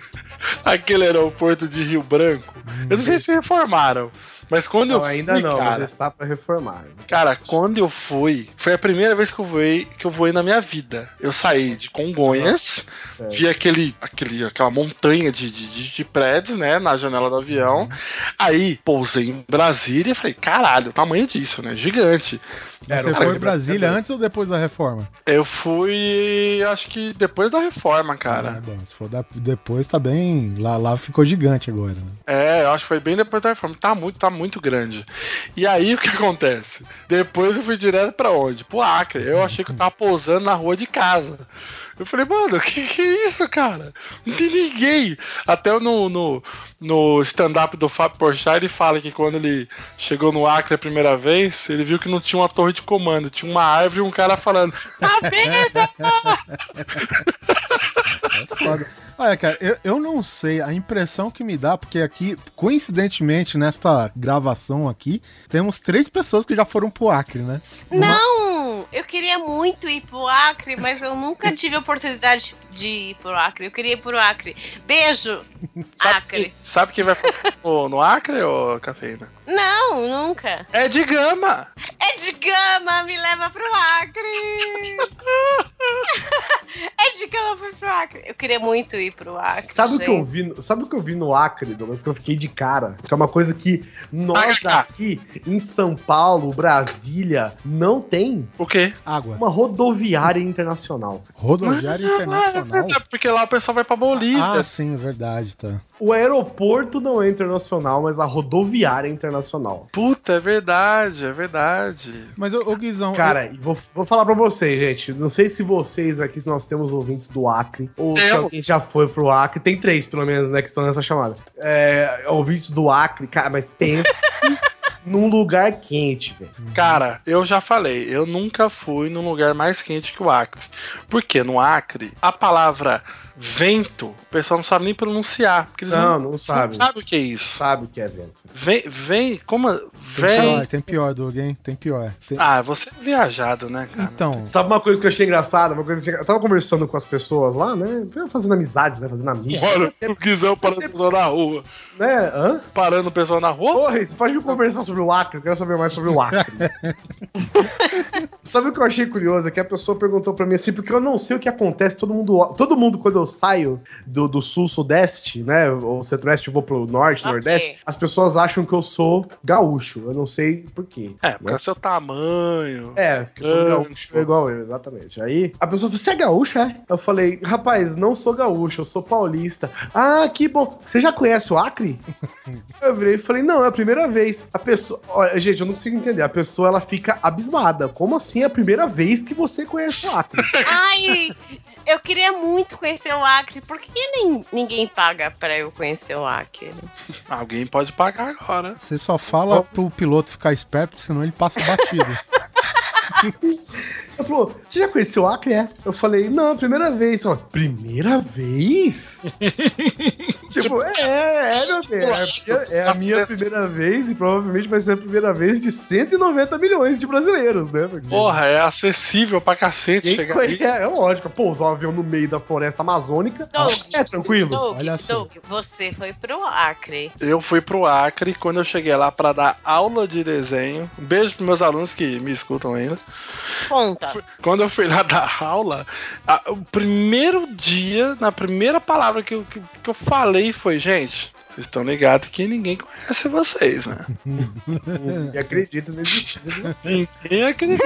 (laughs) aquele aeroporto de Rio Branco. Eu não sei se reformaram, mas quando eu Não, ainda fui, não, cara, mas está pra reformar. Cara, quando eu fui, foi a primeira vez que eu voei, que eu voei na minha vida. Eu saí de Congonhas, É. vi aquele, aquele, aquela montanha de, de, de- de prédios, né, na janela do avião. Aí pousei em Brasília e falei, caralho, o tamanho disso, né? Gigante. Era Você foi em Brasília antes ou depois da reforma? Eu fui, acho que depois da reforma, Ah, cara. bom, se for da- depois tá bem. Lá, lá ficou gigante agora. Né? É, eu acho que foi bem depois da reforma. Tá muito, tá muito grande. E aí (laughs) o que acontece? Depois eu fui direto pra onde? Pro Acre. Eu achei que eu tava pousando na rua de casa. Eu falei, mano, que que é isso, cara? Não tem ninguém. Até no, no, no stand-up do Fábio Porchat, ele fala que quando ele chegou no Acre a primeira vez, ele viu que não tinha uma torre de comando, tinha uma árvore e um cara falando, a vida! (laughs) Foda. Olha, cara, eu, eu não sei, a impressão que me dá, porque aqui, coincidentemente, nesta gravação aqui, temos três pessoas que já foram pro Acre, né? Não! Queria muito ir pro Acre, mas eu nunca tive a oportunidade de ir pro Acre. Eu queria ir pro Acre. Beijo, (laughs) Sabe, Acre. quem- sabe quem vai no, no Acre, ô Cafeína? Não, nunca. É de gama! É de gama, me leva pro Acre. (laughs) é de gama, foi pro Acre. Eu queria muito ir pro Acre. Sabe o que eu gente. vi? no- Sabe o que eu vi no Acre, Douglas? Que eu fiquei de cara. Que é uma coisa que nós aqui em São Paulo, Brasília, não tem O quê? Água. uma rodoviária internacional. Rodoviária Ah, é Internacional. verdade, porque lá o pessoal vai pra Bolívia. Ah, sim, é verdade, tá. O aeroporto não é internacional, mas a rodoviária é internacional. Puta, é verdade, é verdade. Mas, ô, ô Guizão, Cara, e vou, vou falar pra vocês, gente. Não sei se vocês aqui, se nós temos ouvintes do Acre, ou se Temos. alguém já foi pro Acre. Tem três, pelo menos, né, que estão nessa chamada. É, ouvintes do Acre, cara, mas pense (laughs) num lugar quente, velho. Cara, eu já falei, eu nunca fui num lugar mais quente que o Acre. Porque no Acre, a palavra vento, o pessoal não sabe nem pronunciar. Porque eles Não, não sabe. Não sabe o que é isso. Sabe o que é vento. Vem, vem, como Tem Vem. pior, tem pior, Doug, hein? Tem pior. Tem- Ah, você é viajado, né, cara? Então, Sabe uma coisa que eu achei engraçada? Uma coisa que eu tava conversando com as pessoas lá, né? Fazendo amizades, né? Fazendo amigos. Olha, o Guizão parando o pessoal na rua. Né? Hã? Parando o pessoal na rua? Porra, você pode me conversar sobre o Acre? Eu quero saber mais sobre o Acre. (laughs) Sabe o que eu achei curioso? É que a pessoa perguntou pra mim assim, porque eu não sei o que acontece. Todo mundo, todo mundo quando eu saio do, do sul, sudeste, né? Ou centro-oeste, eu vou pro norte, Ok. nordeste, as pessoas acham que eu sou gaúcho. Eu não sei por quê. É, né? porque seu tamanho. É, porque Gancho. gaúcho é igual eu, exatamente. Aí a pessoa falou: Você é gaúcho, é? Eu falei: Rapaz, não sou gaúcho, eu sou paulista. Ah, que bom. Você já conhece o Acre? (laughs) eu virei e falei: Não, é a primeira vez. A pessoa. Olha, gente, eu não consigo entender. A pessoa ela fica abismada. Como assim é a primeira vez que você conhece o Acre? (laughs) Ai, eu queria muito conhecer o Acre. Por que nem, ninguém paga pra eu conhecer o Acre? Alguém pode pagar agora. você só fala pro piloto ficar esperto, senão ele passa batido. Ela falou: Você já conheceu o Acre? É. Eu falei: Não, primeira vez. Ela, primeira vez? (laughs) tipo, é, é, meu bem. É, a minha- é a minha Acesso. primeira vez e provavelmente vai ser a primeira vez de 190 milhões de brasileiros, né? Porque Porra, é acessível pra cacete quem chegar aí. conhece- (laughs) é, é lógico, pousar um avião no meio da floresta amazônica Doug, é tranquilo. Doug, Olha só. Doug, você foi pro Acre. Eu fui pro Acre quando eu cheguei lá pra dar aula de desenho. Um beijo pros meus alunos que me escutam ainda. Conta. Quando eu fui lá (laughs) dar aula, a- o primeiro dia, na primeira palavra que eu, que, que eu falei foi, gente, vocês estão ligados que ninguém conhece vocês, né? (laughs) E acredito nesse. Ninguém acredita.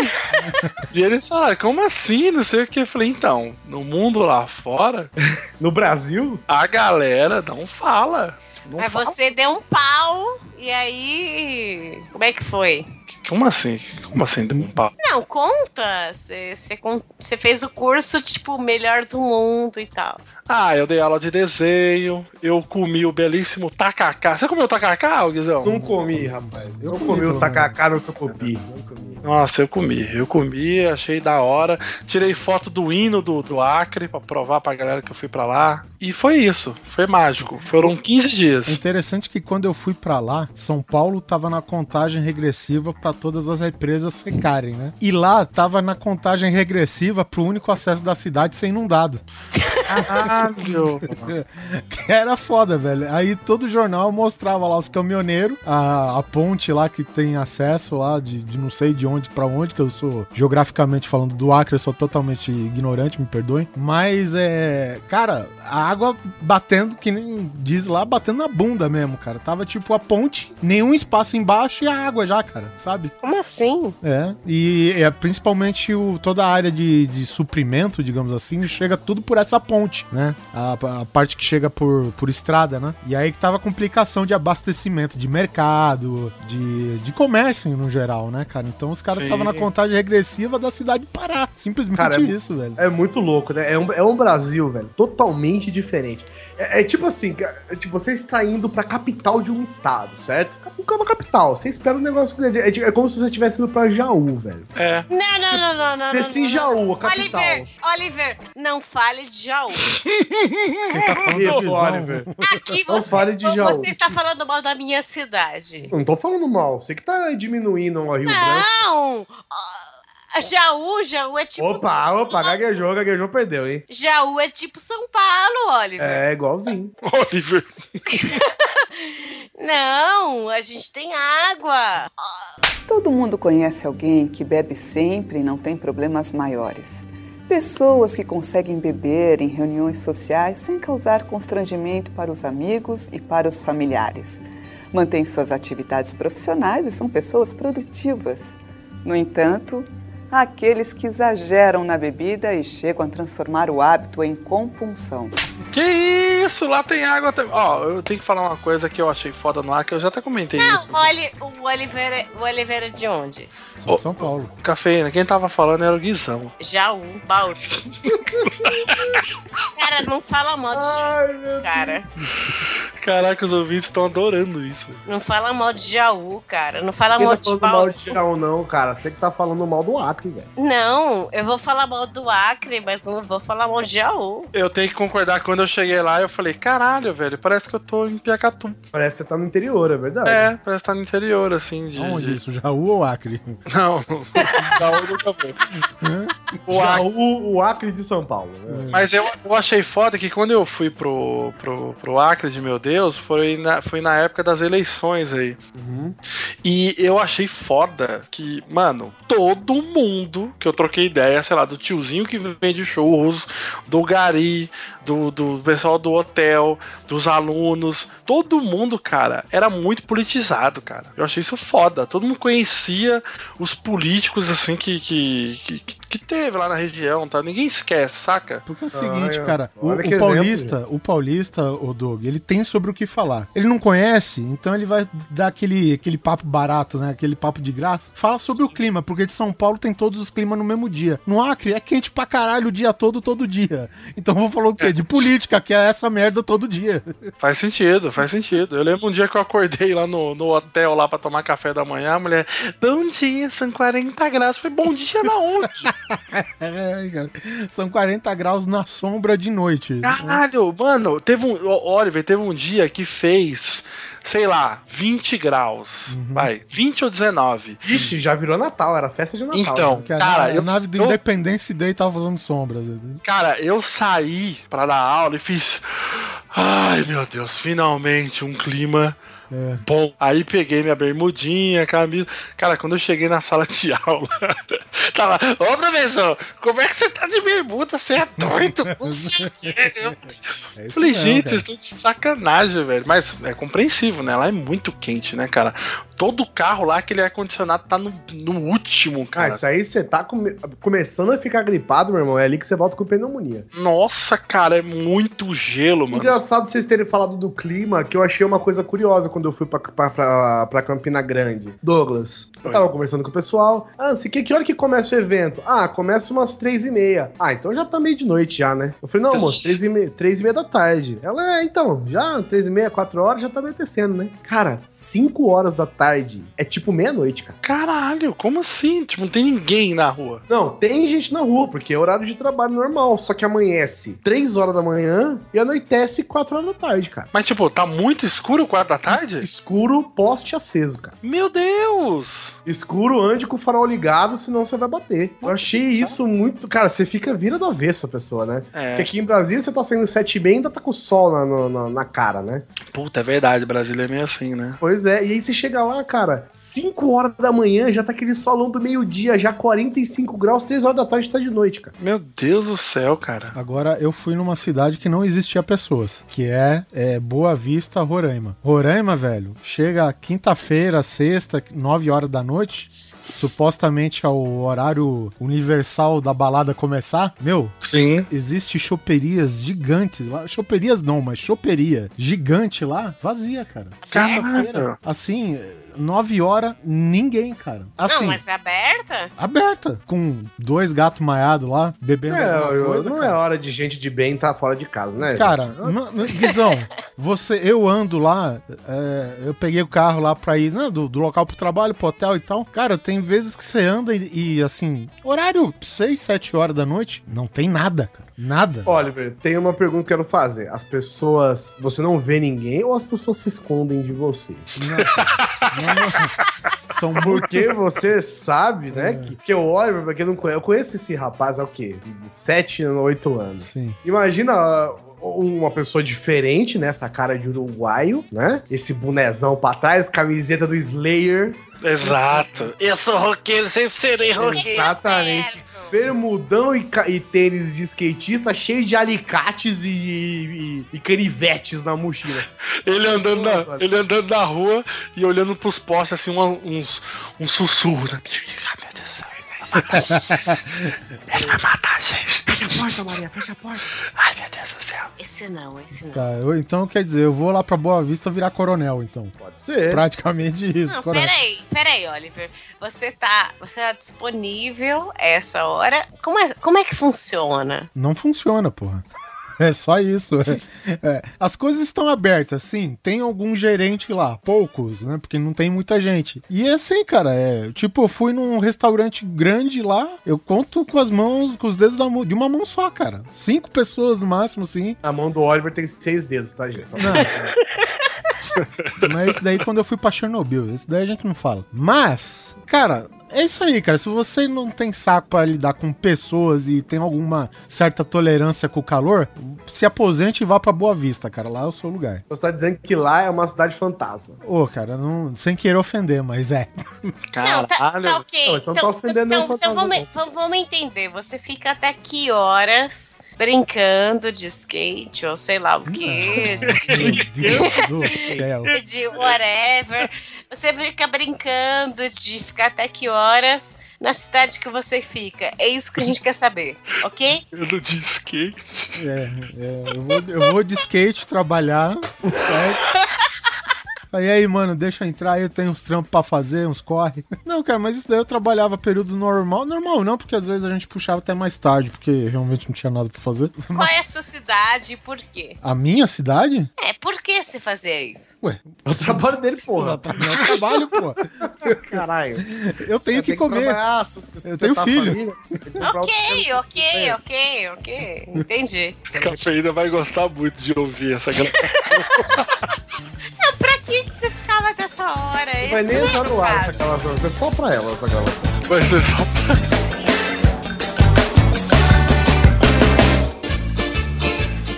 e eles falaram, como assim? Não sei o que. Eu falei, então, no mundo lá fora, (laughs) No Brasil, a galera não fala. Não Mas fala. você deu um pau e aí. Como é que foi? Como assim? Como assim deu um pau? Não, conta. Você, fez o curso, tipo, melhor do mundo e tal. Ah, eu dei aula de desenho, eu comi o belíssimo tacacá. Você comeu tacacá, Guizão? não comi, rapaz. Eu Eu comi, comi o pelo tacacá no tucupi. Não comi. Nossa, eu comi. Eu comi, achei da hora. Tirei foto do hino do, do Acre pra provar pra galera que eu fui pra lá. E foi isso. Foi mágico. Foram 15 É dias. interessante que quando eu fui pra lá, São Paulo tava na contagem regressiva pra todas as represas secarem, né? E lá tava na contagem regressiva pro único acesso da cidade ser inundado. Caralho. (laughs) Que era foda, velho. Aí todo jornal mostrava lá os caminhoneiros, a, a ponte lá que tem acesso lá de, de não sei de onde pra onde, que eu sou geograficamente falando do Acre, eu sou totalmente ignorante, me perdoem. Mas é, cara, a água batendo, que nem diz lá, batendo na bunda mesmo, cara. Tava tipo a ponte, nenhum espaço embaixo e a água já, cara, sabe? Como assim? É, e é principalmente o, toda a área de, de suprimento, digamos assim, chega tudo por essa ponte, né? A, a parte que chega por, por estrada, né? E aí que tava complicação de abastecimento de mercado, de, de comércio no geral, né, cara? Então os caras estavam na contagem regressiva da cidade parar. Simplesmente Cara, é- isso, velho. É muito louco, né? É um, é um Brasil, velho, totalmente diferente. É, é tipo assim, é tipo, você está indo pra capital de um estado, certo? É uma capital, você espera um negócio grande. É, de- é como se você estivesse indo pra Jaú, velho. É. Não, não, não, não, não. Desci não, não, não. Jaú, a capital. Oliver, Oliver, não fale de Jaú. (laughs) Quem tá falando Isso, Oliver. Aqui Não você, fale de Jaú. você está falando mal da minha cidade. Não tô falando mal, você que tá diminuindo o Rio Branco. Não! Jaú, Jaú é tipo. Opa, opa, gaguejou, gaguejou, perdeu, hein? Jaú é tipo São Paulo, Oliver. É, igualzinho. (laughs) Oliver. Não, a gente tem água. Todo mundo conhece alguém que bebe sempre e não tem problemas maiores. Pessoas que conseguem beber em reuniões sociais sem causar constrangimento para os amigos e para os familiares. Mantêm suas atividades profissionais e são pessoas produtivas. No entanto, aqueles que exageram na bebida e chegam a transformar o hábito em compulsão. Que isso? Lá tem água também. Ó, eu tenho que falar uma coisa que eu achei foda no ar, que eu já até comentei isso. Não, o Oliveira, o Oliveira é de onde? De São Paulo. Cafeína, quem tava falando era o Guizão. Jaú, Bauru. (laughs) cara, não fala mal de Jaú, cara. Caraca, os ouvintes estão adorando isso. Não fala mal de Jaú, cara. Não fala Quem mal tá de falando mal Paulo. de Tiraú, não, cara. Você que tá falando mal do Acre, velho. Não, eu vou falar mal do Acre, mas não vou falar mal de Jaú. Eu tenho que concordar que quando eu cheguei lá, eu falei, caralho, velho, parece que eu tô em Piacatu. Parece que você tá no interior, é verdade. É, parece que tá no interior, assim. De, Onde de- isso? Jaú ou Acre? (laughs) Não, (laughs) onde nunca foi. O Acre. o, o Acre de São Paulo. né? Mas eu, eu achei foda que quando eu fui pro, pro, pro Acre de meu Deus, foi na, foi na época das eleições aí. Uhum. E eu achei foda que, mano, todo mundo que eu troquei ideia, sei lá, do tiozinho que vende churros, do gari, do, do pessoal do hotel, dos alunos, todo mundo, cara, era muito politizado, cara. Eu achei isso foda. Todo mundo conhecia os políticos, assim, que, que, que, que teve lá na região, tá? Ninguém esquece, saca? Porque é o seguinte, Olha, cara, o, o exemplo, paulista, o paulista, o Doug, ele tem sobre o que falar. Ele não conhece, então ele vai dar aquele, aquele papo barato, né? Aquele papo de graça. Fala sobre o clima, porque de São Paulo tem todos os climas no mesmo dia. No Acre é quente pra caralho o dia todo, todo dia. Então vou falar o quê? De política, que é essa merda todo dia. Faz sentido, faz sentido. Eu lembro um dia que eu acordei lá no, no hotel lá pra tomar café da manhã, a mulher, bom dia, são 40 graus. Falei, bom dia na onde? (laughs) É. São 40 graus na sombra de noite. Caralho, mano, teve um. Oliver, teve um dia que fez, sei lá, 20 graus. Vai, 20 ou 19. Ixi, já virou Natal, era festa de Natal. Então, né? Que a, cara, a eu, nave do Independence Day tava fazendo sombras. cara, eu saí pra dar aula e fiz. Ai, meu Deus, finalmente um clima É. bom. Aí peguei minha bermudinha, camisa. Cara, quando eu cheguei na sala de (laughs) aula, tava, ô professor, como é que você tá de bermuda? Você é doido? (laughs) Não sei o quê." Eu É isso Falei, mesmo, gente, vocês estão de sacanagem, velho. Mas é compreensível, né? Lá é muito quente, né, cara? Todo carro lá, aquele ar-condicionado tá no, no último, Ah, cara. isso aí você tá come- começando a ficar gripado, meu irmão. É ali que você volta com pneumonia. Nossa, cara, é muito gelo, mano. Engraçado vocês terem falado do clima, que eu achei uma coisa curiosa quando eu fui pra, pra, pra, pra Campina Grande. Douglas, eu Oi. tava conversando com o pessoal. Ah, se que, que hora que começa o evento? Ah, começa umas três e meia. Ah, então já tá meio de noite já, né? Eu falei, não, moço, três e meia, três e meia da tarde. Ela, é, então, já três e meia, quatro horas, já tá anoitecendo, né? Cara, cinco horas da tarde é tipo meia-noite, cara. Caralho, como assim? Tipo, não tem ninguém na rua. Não, tem gente na rua, porque é horário de trabalho normal, só que amanhece três horas da manhã e anoitece quatro horas da tarde, cara. Mas, tipo, tá muito escuro quatro da tarde? Escuro, poste aceso, cara. Meu Deus! Escuro, ande com o farol ligado, senão você vai bater. Eu achei isso muito. Cara, você fica vira do avesso a pessoa, né? Porque É, aqui em Brasília você tá saindo sete e meia e ainda tá com o sol na, na, na cara, né? puta, é verdade, Brasília é meio assim, né? Pois é, e aí você chega lá, cara, 5 horas da manhã, já tá aquele solão do meio-dia, já 45 graus, 3 horas da tarde tá de noite, cara. Meu Deus do céu, cara. Agora eu fui numa cidade que não existia pessoas, que é, é Boa Vista, Roraima. Roraima, velho, chega quinta-feira, sexta, 9 horas da noite, supostamente ao horário universal da balada começar. Meu, Sim. existe choperias gigantes lá, choperias não, mas choperia gigante lá, vazia, cara. Sexta-feira, assim, 9 horas, ninguém, cara. Assim, Não, mas é aberta? aberta, com dois gatos maiados lá, bebendo É, alguma coisa, não cara. é hora de gente de bem estar fora de casa, né? Cara, Guizão, você, eu ando lá, é, eu peguei o carro lá pra ir né, do, do local pro trabalho, pro hotel e tal. Cara, tem vezes que você anda e, e, assim, horário 6, 7 horas da noite, não tem nada, cara. Nada. Oliver, tem uma pergunta que eu quero fazer. As pessoas. Você não vê ninguém ou as pessoas se escondem de você? Não, não. São muito. Porque você sabe, né? Que, que o Oliver, pra quem não conhece, eu conheço esse rapaz há o quê? 7, 8 anos. Sim. Imagina uma pessoa diferente, né? Essa cara de uruguaio, né? Esse bonezão pra trás, camiseta do Slayer. Exato. Eu sou roqueiro, sempre serei roqueiro. Exatamente. Bermudão e, e tênis de skatista cheio de alicates e, e- e canivetes na mochila. Ele andando, na, ele andando na rua e olhando pros postes, assim, uma- uns, uns sussurros, né? (laughs) Ah, meu Deus do céu. (laughs) Ele vai matar a gente. Fecha a porta, Maria, fecha a porta. Ai, meu Deus do céu. Esse não, esse não. Tá, eu- então quer dizer, eu vou lá pra Boa Vista virar coronel, então. Pode ser. Praticamente isso, Não, coronel. peraí, peraí, Oliver. Você tá, você tá disponível essa hora? Como é, como é que funciona? Não funciona, porra. É só isso. É. É. As coisas estão abertas, sim. Tem algum gerente lá, poucos, né? Porque não tem muita gente. E é assim, cara, é. Tipo, eu fui num restaurante grande lá, eu conto com as mãos, com os dedos da mão, de uma mão só, cara. Cinco pessoas no máximo, sim. A mão do Oliver tem seis dedos, tá, gente? Só- Não. (laughs) Mas isso daí quando eu fui pra Chernobyl, isso daí a gente não fala. Mas, cara, é isso aí, cara. Se você não tem saco pra lidar com pessoas e tem alguma certa tolerância com o calor, se aposente e vá pra Boa Vista, cara. Lá é o seu lugar. Você tá dizendo que lá é uma cidade fantasma. Ô, cara, não, sem querer ofender, mas é. Não, tá, tá ok. Não, você não tá ofendendo então, então vamos- vamos entender. Você fica até que horas brincando de skate ou sei lá o quê? Meu Deus do céu. De, de whatever. Você fica brincando de ficar até que horas na cidade que você fica. É isso que a gente quer saber, ok? Eu não de skate. É, é, eu, vou, eu vou de skate trabalhar, certo? Aí, aí, mano, deixa eu entrar aí, eu tenho uns trampos pra fazer, uns corre. (laughs) Não, cara, mas isso daí eu trabalhava período normal. Normal não, porque às vezes a gente puxava até mais tarde, porque realmente não tinha nada pra fazer. (laughs) Qual é a sua cidade e por quê? A minha cidade? É, por que você fazia isso? Ué, É o trabalho dele, porra. é meu trabalho, pô. Caralho. Eu tenho É, que tem comer. Eu tenho a filho. que Ok, ok, ok, ok. Entendi. Cafeína vai gostar muito de ouvir essa gravação. (laughs) Não, pra que, você ficava até essa hora? Não vai nem é entrar no ar essa gravação. É só pra ela, essa gravação. Vai ser só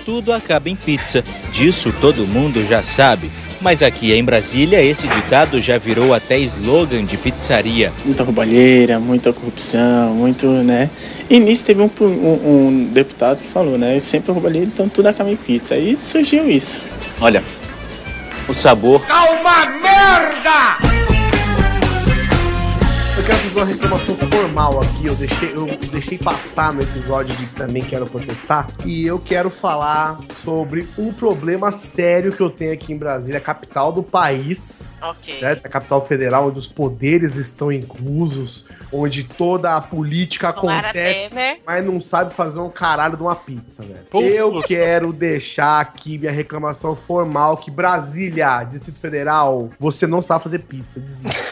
Tudo acaba em pizza. Disso todo mundo já sabe. Mas aqui em Brasília, esse ditado já virou até slogan de pizzaria. muita roubalheira, muita corrupção, muito, né? E nisso teve um, um- um deputado que falou, né? Sempre roubalheira, então tudo acaba em pizza. Aí surgiu isso. Olha, o sabor Calma, merda! Eu quero fazer uma reclamação formal aqui. Eu deixei, eu deixei passar no episódio de também quero protestar. E eu quero falar sobre um problema sério que eu tenho aqui em Brasília, a capital do país. Ok. Certo? A capital federal, onde os poderes estão inclusos, onde toda a política Solara acontece, Temer. mas não sabe fazer um caralho de uma pizza, velho. Pô. Eu quero deixar aqui minha reclamação formal que Brasília, Distrito Federal, você não sabe fazer pizza, desista.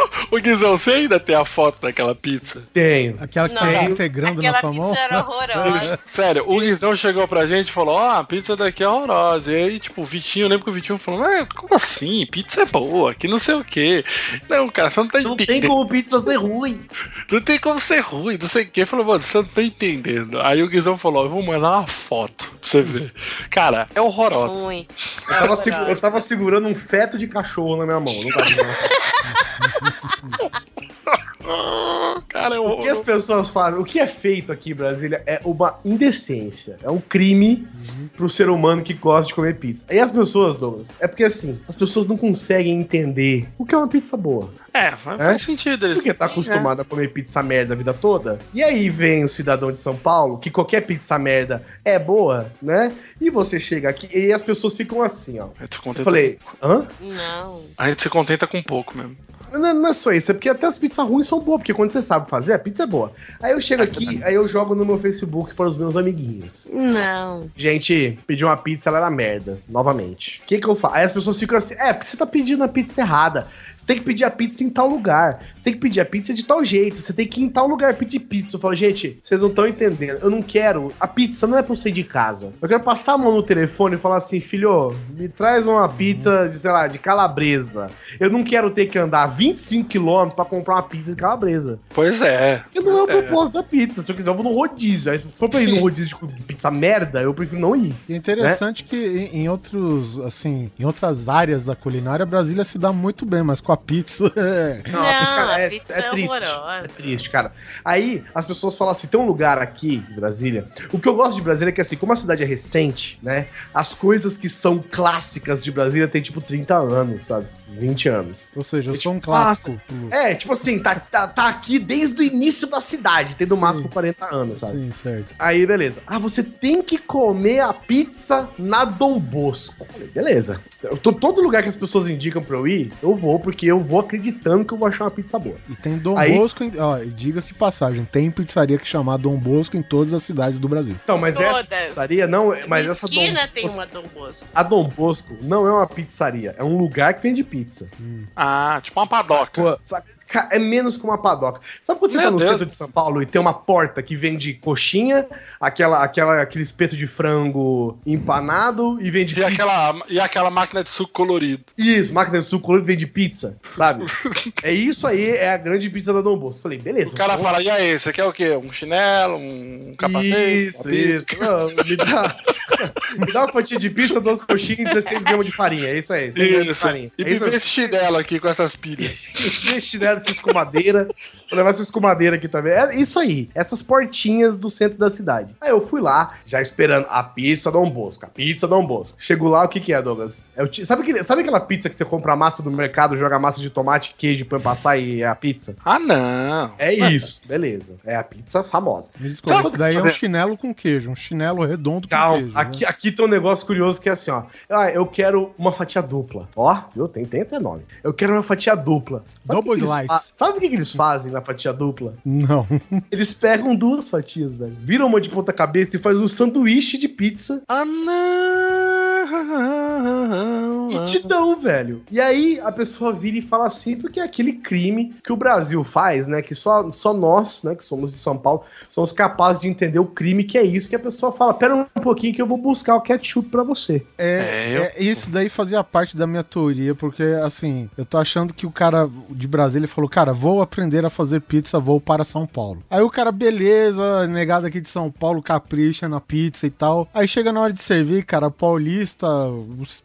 Ô Guizão, você ainda tem a foto daquela pizza? Tenho. Aquela que Não. tá integrando na sua mão. pizza era horrorosa. Sério, o Guizão chegou pra gente e falou: Ó, a pizza daqui é horrorosa. E aí, tipo, o Vitinho, eu lembro que o Vitinho falou: Mas como assim? Pizza é boa, que não sei o quê. Não, cara, você não tá Não entendendo. tem como pizza ser ruim. Não tem como ser ruim, não sei o quê. Falou, mano, você não tá entendendo. Aí o Guizão falou: Eu vou mandar uma foto pra você ver. Cara, é horrorosa. Ruim. Eu tava, eu tava segurando um feto de cachorro na minha mão. Não tava (laughs) (laughs) Cara, é O que as pessoas fazem, o que é feito aqui em Brasília é uma indecência. É um crime pro ser humano que gosta de comer pizza. E as pessoas, Douglas, é porque assim, as pessoas não conseguem entender o que é uma pizza boa. É, É? faz sentido. Eles... Porque tá acostumado a comer pizza merda a vida toda. E aí vem o cidadão de São Paulo, que qualquer pizza merda é boa, né? E você chega aqui e as pessoas ficam assim, ó. Gente se contenta Eu falei, hã? Não. A gente se contenta com pouco mesmo. Não, não é só isso, é porque até as pizzas ruins são boas, porque quando você sabe fazer, a pizza é boa. Aí eu chego aqui, (laughs) aí eu jogo no meu Facebook para os meus amiguinhos. Não. Gente, pedi uma pizza, ela era merda, novamente. O que que eu faço? Aí as pessoas ficam assim, é, porque você tá pedindo a pizza errada. Você tem que pedir a pizza em tal lugar. Você tem que pedir a pizza de tal jeito. Você tem que ir em tal lugar pedir pizza. Eu falo, gente, vocês não estão entendendo. Eu não quero. A pizza não é pra eu sair de casa. Eu quero passar a mão no telefone e falar assim, filho, me traz uma pizza, de, sei lá, de calabresa. Eu não quero ter que andar 25 quilômetros pra comprar uma pizza de calabresa. Pois é. Porque não é o É. propósito da pizza. Se eu quiser, eu vou no rodízio. Aí se for pra ir no rodízio de pizza merda, eu prefiro não ir. E é interessante que em, em outros, assim, em outras áreas da culinária, Brasília se dá muito bem, mas com a pizza. é. (laughs) Não, Não, cara, a é, pizza é é triste. horrorosa. É triste, cara. Aí as pessoas falam assim: tem um lugar aqui em Brasília. O que eu gosto de Brasília é que, assim, como a cidade é recente, né? As coisas que são clássicas de Brasília tem tipo 30 anos, sabe? 20 anos. Ou seja, eu É sou um tipo, clássico. É, tipo assim, tá, tá, tá aqui desde o início da cidade, tem no Sim. máximo 40 anos, sabe? Sim, certo. Aí, beleza. Ah, você tem que comer a pizza na Dom Bosco. Falei, beleza. Eu tô, todo lugar que as pessoas indicam pra eu ir, eu vou, porque eu vou acreditando que eu vou achar uma pizza boa. E tem Dom Aí- Bosco, em, ó, e diga-se de passagem, tem pizzaria que chama Dom Bosco em todas as cidades do Brasil. Então, mas essa Todas. pizzaria não, é- mas Na essa esquina Dom tem Bosco- uma Dom Bosco. A Dom Bosco não é uma pizzaria, é um lugar que vende pizza. Ah, tipo uma padoca. Pô, sabe? Ca- É menos que uma padoca. Sabe quando você Meu tá no Deus. centro de São Paulo e tem uma porta que vende coxinha, aquela, aquela, aquele espeto de frango empanado e vende E aquela, e aquela máquina de suco colorido. Isso, máquina de suco colorido vende pizza, sabe? (laughs) é isso aí, é a grande pizza da Dom Bosco. Falei, beleza. O cara vamos- fala, e aí, você quer o quê? Um chinelo, um capacete? Isso, isso. pizza?" Não, me, dá, (laughs) me dá uma fatia de pizza, duas coxinhas e 16 gramas de farinha. É isso aí, 100 gramas de farinha. E é isso vê esse chinelo aqui com essas pilhas. (laughs) Deixa essa escumadeira. Vou levar essa escumadeira aqui também. É isso aí. Essas portinhas do centro da cidade. Aí eu fui lá, já esperando a pizza Dom Bosco. A pizza Dom Bosco. Chego lá, o que que é, Douglas? É o sabe, aquele- sabe aquela pizza que você compra a massa do mercado, joga a massa de tomate, queijo, põe passar e é a pizza? Ah, não. É isso. Beleza. É a pizza famosa. Me desculpa, isso o que daí é um chinelo com queijo, um chinelo redondo com Calma, queijo. né? aqui, aqui tem um negócio curioso que é assim, ó. Ah, eu quero uma fatia dupla. Ó, viu? Tem, até nome. Eu quero uma fatia dupla. Sabe o que Double que eles slice. Sabe o que, que eles fazem na fatia dupla? Não. (laughs) Eles pegam duas fatias, velho. Viram uma de ponta cabeça e faz um sanduíche de pizza Ah, não. e te dão, velho. E aí a pessoa vira e fala assim, porque é aquele crime que o Brasil faz, né? Que só, só nós, né, que somos de São Paulo, somos capazes de entender o crime que é isso, que a pessoa fala, pera um pouquinho que eu vou buscar o ketchup pra você. É, é, isso daí fazia parte da minha teoria, porque assim, eu tô achando que o cara de Brasília falou, cara, vou aprender a fazer pizza, vou para São Paulo. Aí o cara, beleza, negado aqui de São Paulo, capricha na pizza e tal. Aí chega na hora de servir, cara, paulista,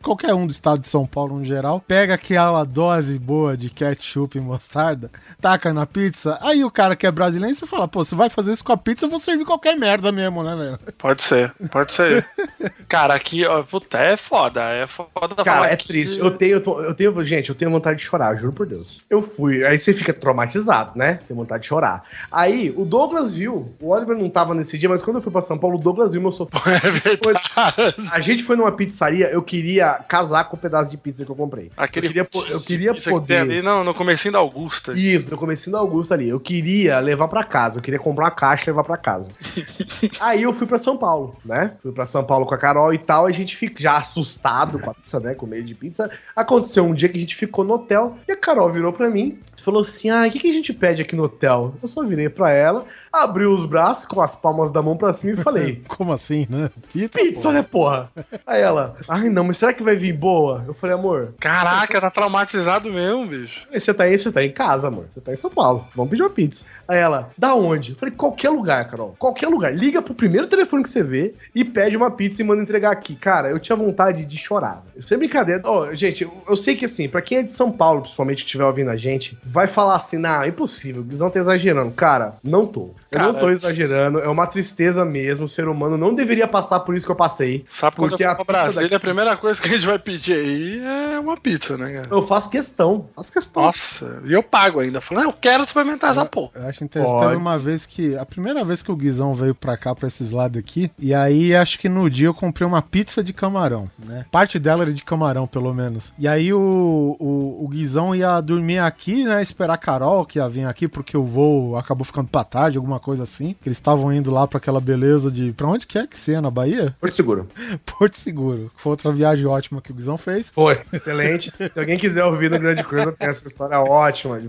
qualquer um do estado de São Paulo no geral, pega aquela dose boa de ketchup e mostarda, taca na pizza, aí o cara que é brasileiro, você fala, pô, você vai fazer isso com a pizza, eu vou servir qualquer merda mesmo, né, velho? Pode ser, pode ser. (laughs) Cara, aqui, ó, puta, é foda, é foda Cara, falar é que- triste. Eu tenho, eu tenho, gente, eu tenho vontade de chorar, juro por Deus. Eu fui, aí você fica traumatizado, né? Tem vontade de chorar. Aí o Douglas viu, o Oliver não tava nesse dia, mas quando eu fui pra São Paulo, o Douglas viu meu sofá. (laughs) É A gente foi numa pizzaria, eu queria casar com o pedaço de pizza que eu comprei. Aquele eu queria, eu queria poder. ali no, no comecinho da Augusta. Isso, no comecinho da Augusta ali. Eu queria levar pra casa. Eu queria comprar uma caixa e levar pra casa. (laughs) Aí eu fui pra São Paulo, né? Fui pra São Paulo com a Carol e tal. A gente fica já assustado com a pizza, né? Com medo de pizza. Aconteceu um dia que a gente ficou no hotel e a Carol virou pra mim falou assim: Ah, o que, que a gente pede aqui no hotel? Eu só virei pra ela, abri os braços com as palmas da mão pra cima e falei: (laughs) Como assim, né? Pizza, Pizza, né, porra? Aí ela, ai não, mas será que vai vir boa? Eu falei, amor, Caraca, tá traumatizado mesmo, bicho. você tá aí, você tá em casa, amor. Você tá em São Paulo. Vamos pedir uma pizza. Aí ela, da onde? Eu falei, qualquer lugar, Carol. Qualquer lugar. Liga pro primeiro telefone que você vê e pede uma pizza e manda entregar aqui. Cara, eu tinha vontade de chorar. velho. Sem brincadeira. Ó, gente, eu, eu sei que assim, pra quem é de São Paulo, principalmente, que estiver ouvindo a gente, vai falar assim, não, é impossível. O Guizão tá exagerando. Cara, não tô. Eu não Cara, tô exagerando. É uma tristeza mesmo. O ser humano não deveria passar por isso que eu passei. Sabe quando Porque eu for pra Brasília, a primeira coisa que a gente vai pedir aí é uma pizza, né, cara? Eu faço questão. Faço questão. Nossa, e eu pago ainda. Falei, não, eu quero experimentar essa porra. Eu acho interessante. Pode. Teve uma vez que. A primeira vez que o Guizão veio pra cá, pra esses lados aqui. E aí, acho que no dia eu comprei uma pizza de camarão, né? Parte dela era de camarão, pelo menos. E aí o, o, o Guizão ia dormir aqui, né? Esperar a Carol, que ia vir aqui, porque o voo acabou ficando pra tarde, alguma coisa assim. Que eles estavam indo lá pra aquela beleza de. Pra onde que é que você é? Na Bahia? Porto Seguro. (laughs) Porto Seguro. Foi outra viagem ótima que o Guizão fez. Foi, excelente. Se alguém quiser ouvir no Grande Coisa, tem essa história ótima.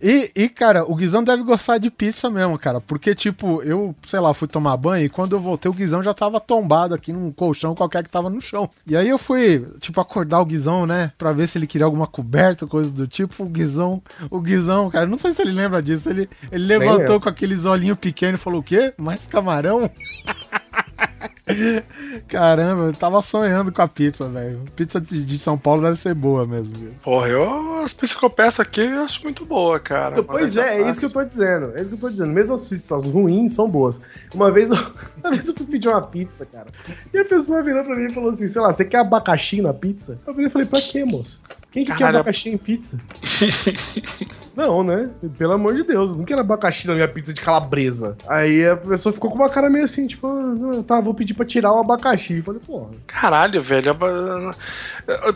E, e, cara, o Guizão deve gostar de pizza mesmo, cara. Porque, tipo, eu, sei lá, fui tomar banho e quando eu voltei, o Guizão já tava tombado aqui num colchão qualquer que tava no chão. E aí eu fui, tipo, acordar o Guizão, né? Pra ver se ele queria alguma coberta, coisa do tipo. O Guizão, o Guizão, cara, não sei se ele lembra disso. Ele, ele levantou com aqueles olhinhos pequenos e falou: o quê? Mais camarão? (laughs) Caramba, eu tava sonhando com a pizza, velho. Pizza de, São Paulo deve ser boa mesmo, viu? Porra, eu, as pizzas que eu peço aqui eu acho muito boa, cara. Pois é, é isso que eu tô dizendo. É isso que eu tô dizendo. Mesmo as pizzas ruins são boas. Uma vez eu, (laughs) uma vez eu fui pedir uma pizza, cara. E a pessoa virou pra mim e falou assim: sei lá, você quer abacaxi na pizza? Eu virei e falei, pra quê, moço? Quem que quer Caralho. abacaxi em pizza? (laughs) Não, né? Pelo amor de Deus, eu não quero abacaxi na minha pizza de calabresa. Aí a pessoa ficou com uma cara meio assim, tipo, ah, tá, vou pedir pra tirar o abacaxi. Eu falei, porra. Caralho, velho.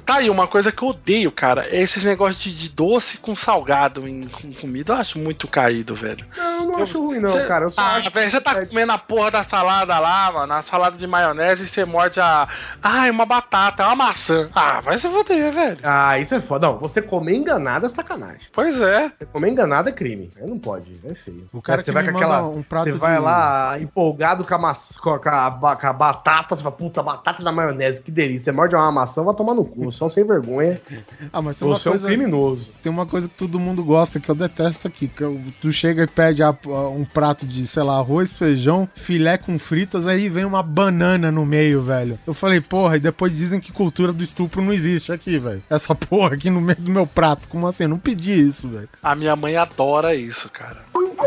Tá aí, uma coisa que eu odeio, cara. É esses negócios de, de doce com salgado em com comida. Eu acho muito caído, velho. Não, eu não acho ruim, não, Cê- cara. Eu só ah, acho velho, você tá comendo a porra da salada lá, mano, a salada de maionese e você morde a. É uma batata, é uma maçã. Ah, vai se foder, velho. Ah, isso é foda. Não, você comer enganado é sacanagem. Pois é. Você comer enganado é crime. Aí não pode, é feio. O cara Aí você vai com aquela. um prato você vai de- lá empolgado com a, maç- com, a, com a a batata, você fala, puta, batata da maionese, que delícia. Você morde uma maçã, vai tomar no cu. Você é um sem vergonha. (laughs) Ah, mas tem uma Você é um coisa- criminoso. Tem uma coisa que todo mundo gosta, que eu detesto aqui. Que eu- tu chega e pede a- um prato de, sei lá, arroz, feijão, filé com fritas, aí vem uma banana no meio, velho. Eu falei, porra, e depois dizem que cultura do estupro não existe aqui, velho. Essa porra aqui no meio do meu prato. Como assim? Eu não pedi isso, velho. A minha mãe adora isso, cara.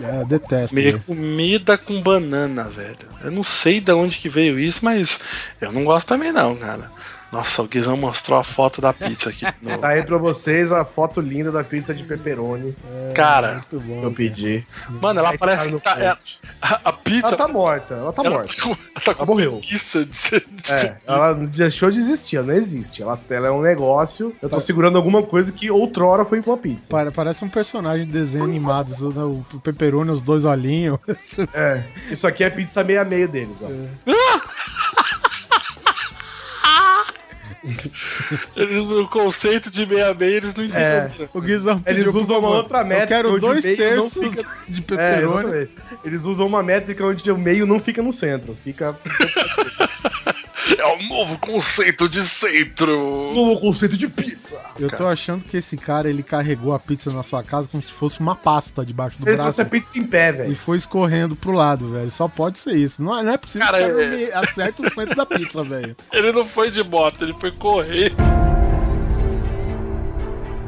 É, detesto. Comer velho. comida com banana, velho. Eu não sei de onde que veio isso, mas eu não gosto também não, cara. Nossa, o Guizão mostrou a foto da pizza aqui. no- Tá aí pra vocês a foto linda da pizza de pepperoni. Cara, que eu pedi. Mano, ela Aí parece que tá. no é- a, a pizza. Ela tá morta, ela tá ela morta. tá ela tá Ela morreu. de de É, ela deixou de existir, ela não existe. Ela, ela é um negócio. Eu tô segurando alguma coisa que outrora foi uma pizza. Pare- Parece um personagem de desenho animado. O pepperoni, os dois olhinhos. É, isso aqui é pizza meia meio deles, ó. (laughs) Eles, o conceito de meia meia eles não É. entendem. O Guizão Eles pediu, usam uma outra métrica. Eu quero onde o dois terços fica- de (laughs) É, pepperoni. exatamente. Eles usam uma métrica onde o meio não fica no centro. Fica. É o novo conceito de centro. Novo conceito de pizza. Eu tô achando que esse cara, ele carregou a pizza na sua casa como se fosse uma pasta debaixo do Ele braço. trouxe a pizza em pé, E velho. foi escorrendo pro lado, velho. Só pode ser isso. Não, é- não é possível Cara, que o cara é- não acerte o centro da pizza, velho. Ele não foi de moto, ele foi correr.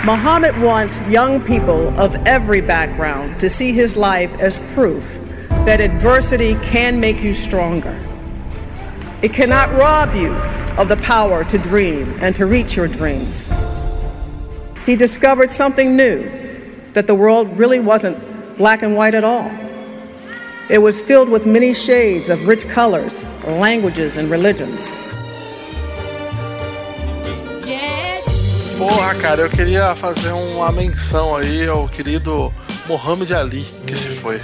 Muhammad wants young people of every background to see his life as proof that adversity can make you stronger. It cannot rob you of the power to dream and to reach your dreams. He discovered something new that the world really wasn't black and white at all. It was filled with many shades of rich colors, languages, and religions. Porra, cara, eu queria fazer uma menção aí ao querido Mohamed Ali, que se foi.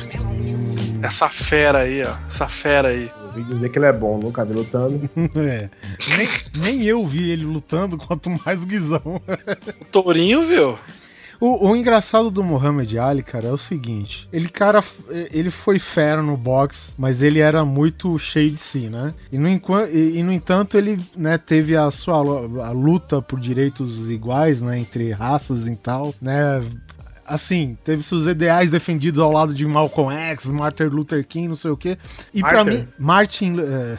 Essa fera aí, ó. Essa fera aí. Ouvi dizer que ele é bom, nunca vi lutando. (laughs) É. Nem, nem eu vi ele lutando, quanto mais o Guizão. O Tourinho, viu? O, o engraçado do Muhammad Ali, cara, é o seguinte: ele, cara, ele foi fera no boxe, mas ele era muito cheio de si, né? E no, e, e, no entanto, ele né, teve a sua a luta por direitos iguais, né? Entre raças e tal, né? Assim, teve seus ideais defendidos ao lado de Malcolm X, Martin Luther King, não sei o quê. E pra Martin. mim, Martin. é,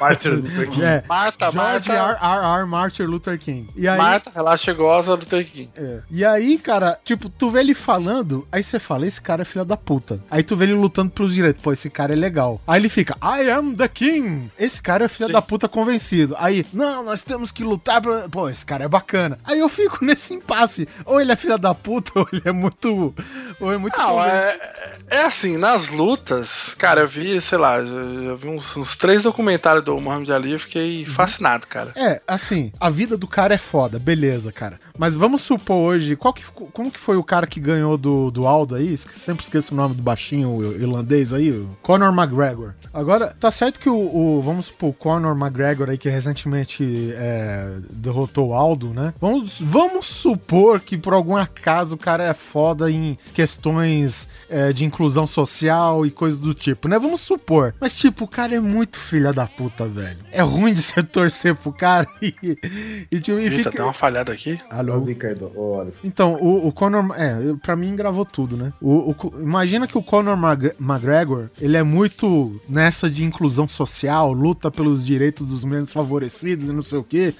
Martin (laughs) Luther King. É, Marta, George Marta. R. R. R. Martin Luther King. E aí, Marta, relaxa goza do King. é. E aí, cara, tipo, tu vê ele falando, aí você fala, esse cara é filho da puta. Aí tu vê ele lutando pelos direitos, pô, esse cara é legal. Aí ele fica, I am the king. Esse cara é filho da puta convencido. Aí, não, nós temos que lutar pra... Pô, esse cara é bacana. Aí eu fico (laughs) nesse impasse. Ou ele é filho da puta, (laughs) ou ele (laughs) é muito... Ou é muito Não, é, é assim, nas lutas, cara, eu vi, sei lá, eu, vi uns, uns três documentários do Muhammad Ali e fiquei fascinado, cara. É, assim, a vida do cara é foda, beleza, cara. Mas vamos supor hoje, qual que, como que foi o cara que ganhou do, do Aldo aí? Sempre esqueço o nome do baixinho o irlandês aí, o Conor McGregor. Agora, tá certo que o, o- vamos supor, o Conor McGregor aí que recentemente é, derrotou o Aldo, né? Vamos, vamos supor que por algum acaso o cara é foda em questões é, de inclusão social e coisas do tipo, né? Vamos supor. Mas, tipo, o cara é muito filha da puta, velho. É ruim de você torcer pro cara (laughs) e, e, tipo, e Eita, fica... tem uma falhada aqui. Zica aí, Oliver. Então, o, o Conor. É, pra mim gravou tudo, né? O, o imagina que o Conor McGregor, ele é muito nessa de inclusão social, luta pelos direitos dos menos favorecidos e não sei o quê.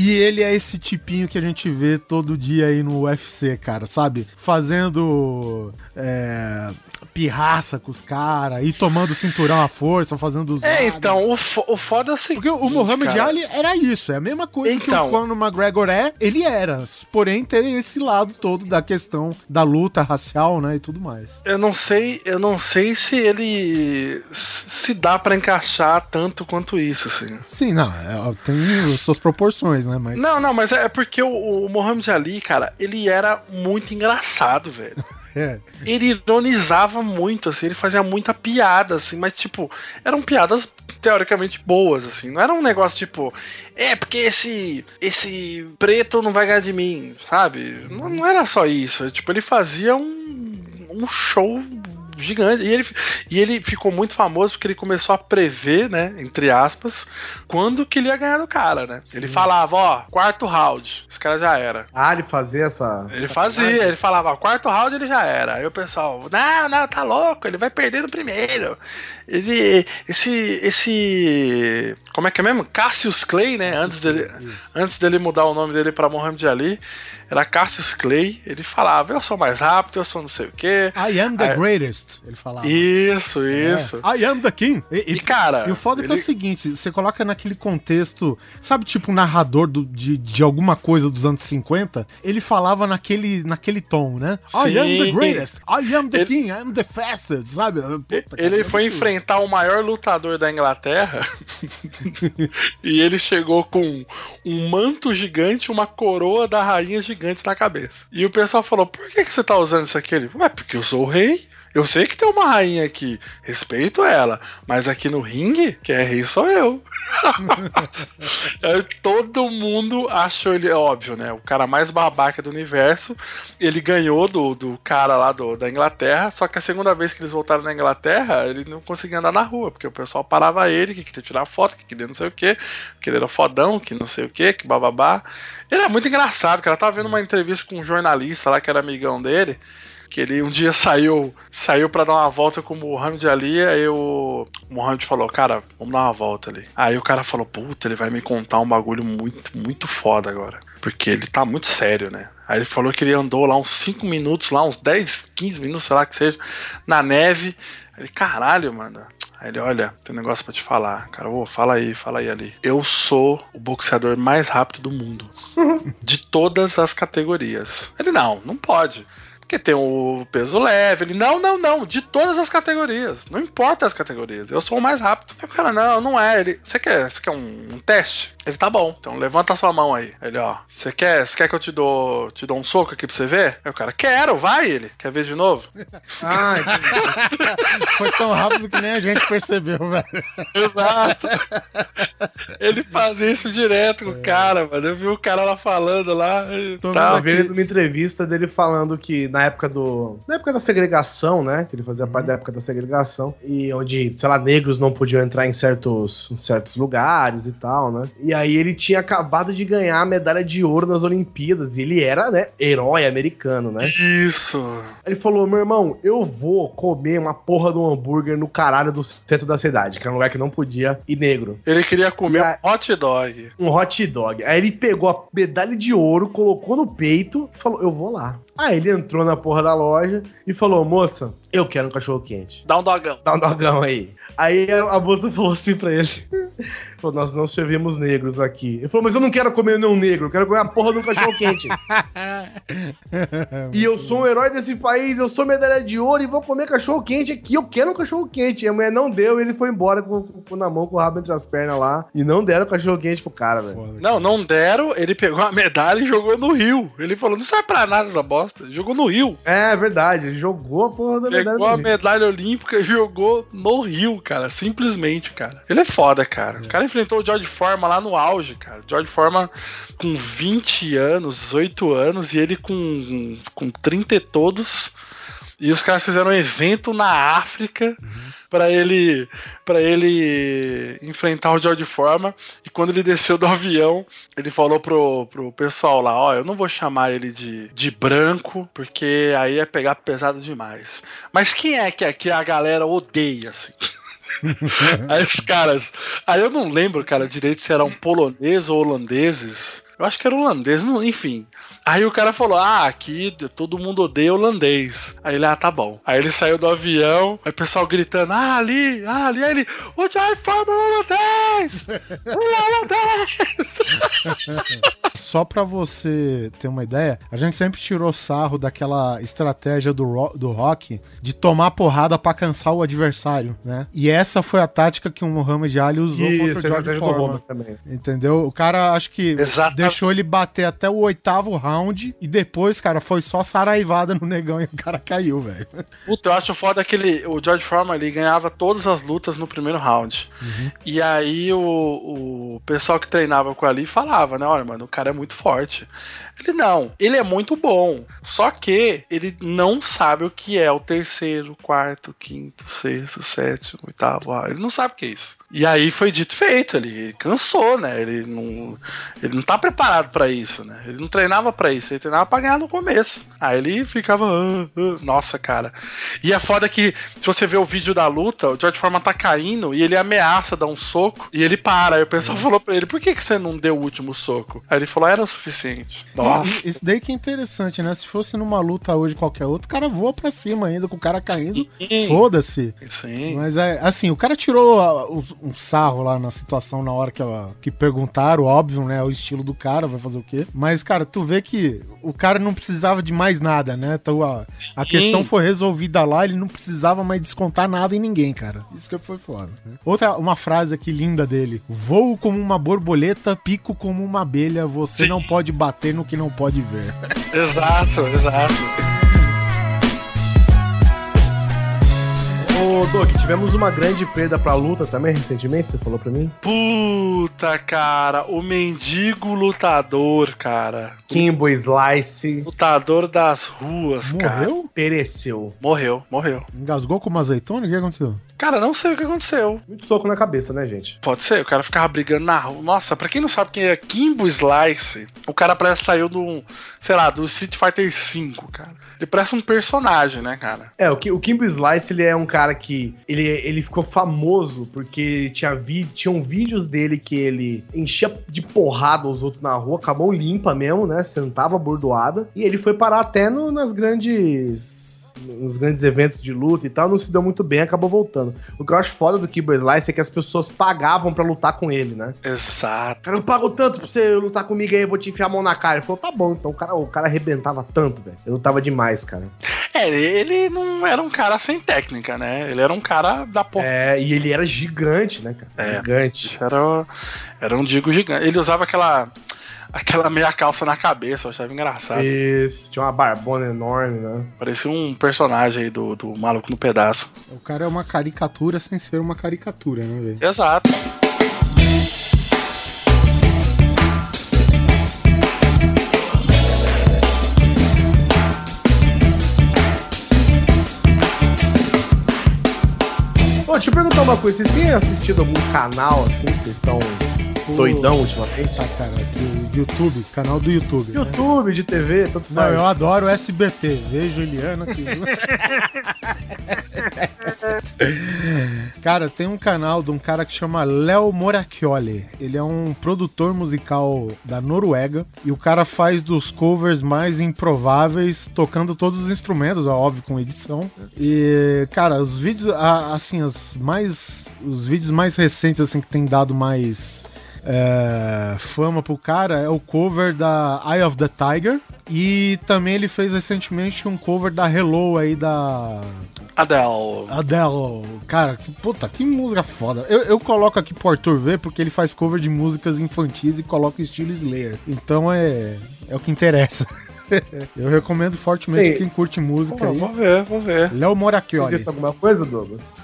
E ele é esse tipinho que a gente vê todo dia aí no UFC, cara, sabe? Fazendo. É, pirraça com os caras, e tomando cinturão à força, fazendo os. É, então, o, fo o foda é o seguinte. Porque o Muhammad cara. Ali era isso, é a mesma coisa que Então. o Conor McGregor é, ele era. Porém, tem esse lado todo da questão da luta racial, né, e tudo mais. Eu não sei, eu não sei se ele se dá pra encaixar tanto quanto isso, assim. Sim, não, é, tem suas proporções, né, mas... Não, não, mas é porque o, o Muhammad Ali, cara, ele era muito engraçado, velho. É. Ele ironizava muito, assim, ele fazia muita piada, assim, mas, tipo, eram piadas teoricamente boas, assim. Não era um negócio tipo, é porque esse esse preto não vai ganhar de mim, sabe? Não, não era só isso. Tipo, ele fazia um, um show gigante. E ele, e ele ficou muito famoso porque ele começou a prever, né, entre aspas, quando que ele ia ganhar do cara, né? Ele falava, ó, quarto round, esse cara já era. Ah, ele fazia essa. Ele fazia, ele falava, ó, quarto round ele já era. Aí o pessoal, não, não, tá louco, ele vai perder no primeiro. Ele, esse, esse, como é que é mesmo? Cassius Clay, né, antes dele, antes dele mudar o nome dele pra Muhammad Ali, era Cassius Clay, ele falava, eu sou mais rápido, eu sou não sei o quê. I am the Aí- greatest, ele falava. Isso, isso. É, I am the king. E, E, cara, E o foda é que é ele- o seguinte, você coloca naquele contexto, sabe, tipo um narrador do- de, de alguma coisa dos anos 50, ele falava naquele, naquele tom, né? I am the Sim. greatest, I am the Ele- king, I am the fastest, sabe? Puta, Ele foi enfrentar o maior lutador da Inglaterra (laughs) e ele chegou com um manto gigante, uma coroa da rainha gigante na cabeça. E o pessoal falou: por que, que você tá usando isso aqui? Ele, Ué, porque eu sou o rei. Eu sei que tem uma rainha aqui, respeito ela, mas aqui no ringue, quem é rei sou eu. (laughs) Todo mundo achou ele, é óbvio, né? O cara mais babaca do universo. Ele ganhou do, do cara lá do, da Inglaterra, só que a segunda vez que eles voltaram na Inglaterra, ele não conseguia andar na rua, porque o pessoal parava ele, que queria tirar foto, que queria não sei o que, que ele era fodão, que não sei o que, que bababá. Ele era muito engraçado, cara. Eu tava vendo uma entrevista com um jornalista lá que era amigão dele que ele um dia (laughs) saiu saiu para dar uma volta com o Muhammad Ali, aí o Muhammad falou, cara, vamos dar uma volta ali. Aí o cara falou, puta, ele vai me contar um bagulho muito, muito foda agora. Porque ele tá muito sério, né? Aí ele falou que ele andou lá uns 5 minutos, lá uns 10, 15 minutos, sei lá que seja, na neve. Ele, caralho, mano. Aí ele, olha, tem um negócio pra te falar. Cara, ô, fala aí, fala aí ali. Eu sou o boxeador mais rápido do mundo. (laughs) de todas as categorias. Ele, não, não pode. Porque tem o peso leve. Ele, não, não, não. De todas as categorias. Não importa as categorias. Eu sou o mais rápido. Aí o cara, não, não é. Ele, você quer, você quer um, um teste? Ele, tá bom. Então levanta a sua mão aí. Ele, ó, você quer, você quer que eu te dou, te dou um soco aqui pra você ver? Aí o cara, quero, vai ele. Quer ver de novo? (laughs) Ah, Foi tão rápido que nem a gente percebeu, velho. Exato. Ele fazia isso direto com o cara, mano. Eu vi o cara lá falando lá. Tô tal. vendo uma entrevista dele falando que na época do. Na época da segregação, né? Que ele fazia parte da época da segregação. E onde, sei lá, negros não podiam entrar em certos, certos lugares e tal, né? E aí ele tinha acabado de ganhar a medalha de ouro nas Olimpíadas. E ele era, né, herói americano, né? Isso. Ele falou: meu irmão, eu vou comer uma porra de um hambúrguer no caralho do centro da cidade, que era um lugar que não podia ir negro. Ele queria comer E a- um hot dog. Um hot dog. Aí ele pegou a medalha de ouro, colocou no peito e falou: Eu vou lá. Aí ele entrou na porra da loja e falou: Moça, eu quero um cachorro quente. Dá um dogão. Dá um dogão aí. Aí a, a moça falou assim pra ele: falou, Nós não servimos negros aqui. Ele falou: Mas eu não quero comer nenhum negro, eu quero comer a porra de um cachorro quente. (laughs) E eu sou um herói desse país, eu sou medalha de ouro e vou comer cachorro quente aqui. Eu quero um cachorro quente. E a mulher não deu e ele foi embora com, com na mão, com o rabo entre as pernas lá. E não deram cachorro quente pro cara, velho. Não, não deram. Ele pegou a medalha e jogou no rio. Ele falou: não serve pra nada essa bosta. Jogou no rio. É verdade, ele jogou a porra da medalha. Pegou a medalha olímpica e jogou no rio, cara. Simplesmente, cara. Ele é foda, cara. O cara enfrentou o George Foreman lá no auge, cara. George Foreman com 20 anos, 18 anos, e ele com, com 30 e todos. E os caras fizeram um evento na África pra ele para ele enfrentar o George Foreman. E quando ele desceu do avião, ele falou pro, pro pessoal lá: Ó, eu não vou chamar ele de, de branco, porque aí é pegar pesado demais. Mas quem é que aqui a galera odeia, assim? (laughs) aí os caras. Aí eu não lembro, cara, direito se eram poloneses ou holandeses. Eu acho que era holandês, não, enfim. Aí o cara falou: Ah, aqui todo mundo odeia holandês. Aí ele, ah, tá bom. Aí ele saiu do avião, aí o pessoal gritando: Ah, ali, ah, ali. Aí ele, o Joy Farmer holandês! O holandês! (laughs) Só pra você ter uma ideia, a gente sempre tirou sarro daquela estratégia do, ro do rock de tomar porrada pra cansar o adversário, né? E essa foi a tática que o Muhammad Ali usou Isso, contra o George estratégia do Foreman. Roma também. Entendeu? O cara, acho que Exata- deixou ele bater até o oitavo round e depois, cara, foi só saraivada no negão e o cara caiu, velho. Puta, eu acho foda que ele, o George Foreman ele ganhava todas as lutas no primeiro round. E aí o, o pessoal que treinava com ele falava, né? Olha, mano, o cara é muito forte. Ele não, ele é muito bom. Só que ele não sabe o que é o terceiro, quarto, quinto, sexto, sétimo, oitavo. round. Ele não sabe o que é isso. E aí foi dito feito, ele cansou, né? Ele não, ele não tá preparado pra isso, né? Ele não treinava pra isso, ele treinava pra ganhar no começo. Aí ele ficava, "Ah, ah", nossa, cara. E é foda que se você vê o vídeo da luta, o George Foreman tá caindo e ele ameaça dar um soco e ele para. Aí o pessoal falou pra ele: "Por que que você não deu o último soco?" Aí ele falou: "Era o suficiente". Nossa. Isso daí que é interessante, né? Se fosse numa luta hoje qualquer outro, o cara voa pra cima ainda, com o cara caindo. Foda-se. Sim. Mas é assim, o cara tirou ah, o- um sarro lá na situação na hora que, ela- que perguntaram, óbvio, né? O estilo do cara, vai fazer o quê? Mas, cara, tu vê que o cara não precisava de mais nada, né? Então a, a questão foi resolvida lá, ele não precisava mais descontar nada em ninguém, cara. Isso que foi foda. né? Outra, uma frase aqui linda dele: Voo como uma borboleta, pico como uma abelha, você Sim. não pode bater no que não pode ver. (laughs) Exato, exato. Ô, Doug, tivemos uma grande perda pra luta também recentemente, você falou pra mim? Puta, cara, o mendigo lutador, cara. Kimbo Slice Lutador das ruas, cara. Morreu? pereceu. Morreu, morreu. Engasgou com uma azeitona? O que aconteceu? Cara, não sei o que aconteceu. Muito soco na cabeça, né, gente? Pode ser, o cara ficava brigando na rua. Nossa, pra quem não sabe quem é Kimbo Slice, o cara parece que saiu do, sei lá, do Street Fighter V, cara. Ele parece um personagem, né, cara? É, o Kimbo Slice, ele é um cara que... Ele, ele ficou famoso porque tinha vi, tinham vídeos dele que ele enchia de porrada os outros na rua, acabou limpa mesmo, né? Sentava bordoada. E ele foi parar até no- nas grandes... Nos grandes eventos de luta e tal, não se deu muito bem, acabou voltando. O que eu acho foda do Kimbo Slice é que as pessoas pagavam pra lutar com ele, né? Exato. Cara, eu pago tanto pra você lutar comigo aí, eu vou te enfiar a mão na cara. Ele falou, tá bom, então o cara, o cara arrebentava tanto, velho. Eu lutava demais, cara. É, ele, ele não era um cara sem técnica, né? Ele era um cara da porra. É, e ele era gigante, né, cara? É. Gigante. Era, era um digo gigante. Ele usava aquela, aquela meia calça na cabeça, eu achava engraçado. Isso, tinha uma barbona enorme, né? Parecia um personagem aí do, do Maluco no Pedaço. O cara é uma caricatura sem ser uma caricatura, né, velho? Exato. Ô, deixa eu perguntar uma coisa. Vocês têm assistido algum canal assim que vocês estão doidão ultimamente? Tá, cara, do YouTube, canal do YouTube. né? YouTube, de TV, tanto Não, faz. eu adoro o SBT. Vejo Eliana aqui. (laughs) cara, tem um canal de um cara que chama Léo Moracchioli. Ele é um produtor musical da Noruega e o cara faz dos covers mais improváveis, tocando todos os instrumentos, ó, óbvio, com edição. E, cara, os vídeos, assim, as mais, os vídeos mais recentes, assim, que tem dado mais é, fama pro cara é o cover da Eye of the Tiger. E também ele fez recentemente um cover da Hello aí da. Adele. Adele. Cara, que, puta, que música foda. Eu, eu coloco aqui pro Arthur ver porque ele faz cover de músicas infantis e coloca estilo Slayer. Então é, é o que interessa. (laughs) (laughs) eu recomendo fortemente Sim. quem curte música Pô, aí. vou ver, vou ver. Léo Você Moracchioli. visto alguma coisa, Douglas?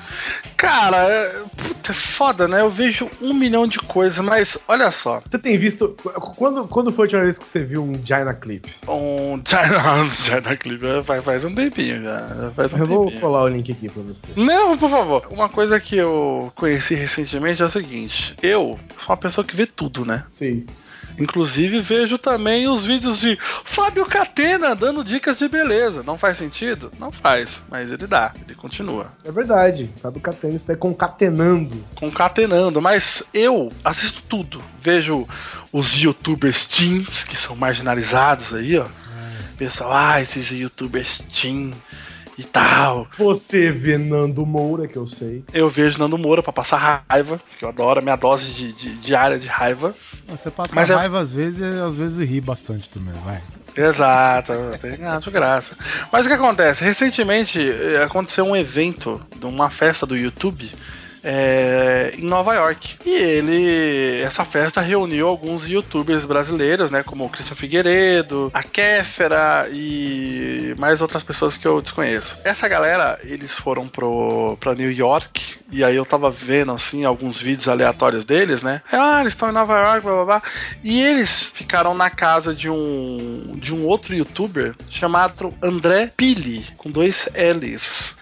Cara, é, puta, é foda, né? Eu vejo um milhão de coisas, mas olha só. Você tem visto. Quando, quando foi a última vez que você viu um Jaina Clip? Um (laughs) China, China Clip é, faz, faz um tempinho já. Faz um Eu vou tempinho. colar o link aqui pra você. Não, por favor. Uma coisa que eu conheci recentemente é o seguinte: eu sou uma pessoa que vê tudo, né? Sim. Inclusive, vejo também os vídeos de Fábio Catena dando dicas de beleza. Não faz sentido? Não faz, mas ele dá, ele continua. É verdade. Fábio Catena está concatenando. Concatenando, mas eu assisto tudo. Vejo os youtubers teens, que são marginalizados aí, ó. Pessoal, ah, esses youtubers teen e tal. Você vê Nando Moura, que eu sei. Eu vejo Nando Moura pra passar raiva, que eu adoro a minha dose de, de, diária de raiva. Você passa Mas é- raiva às vezes e às vezes ri bastante também, vai. Exato, tem acho graça. Mas o que acontece? Recentemente eh, aconteceu um evento, de uma festa do YouTube. É, em Nova York. E ele. Essa festa reuniu alguns youtubers brasileiros, né? Como o Christian Figueiredo, a Kéfera e mais outras pessoas que eu desconheço. Essa galera, eles foram pro, pra New York. E aí eu tava vendo, assim, alguns vídeos aleatórios deles, né? Ah, eles estão em Nova York, blá blá blá. E eles ficaram na casa de um, de um outro youtuber chamado André Pili, com dois L's.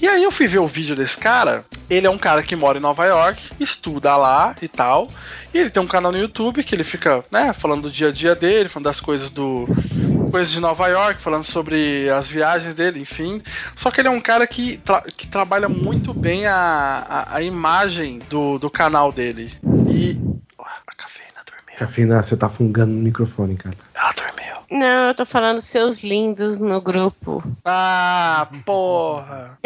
E aí eu fui ver o vídeo desse cara. Ele é um cara que mora em Nova York, estuda lá e tal. E ele tem um canal no YouTube que ele fica, né, falando do dia a dia dele, falando das coisas do. Coisas de Nova York, falando sobre as viagens dele, enfim. Só que ele é um cara que, tra- que trabalha muito bem a, a, a imagem do, do canal dele. E. Cafina, você tá fungando no microfone, cara. Ela dormiu. Não, eu tô falando seus lindos no grupo. Ah, porra.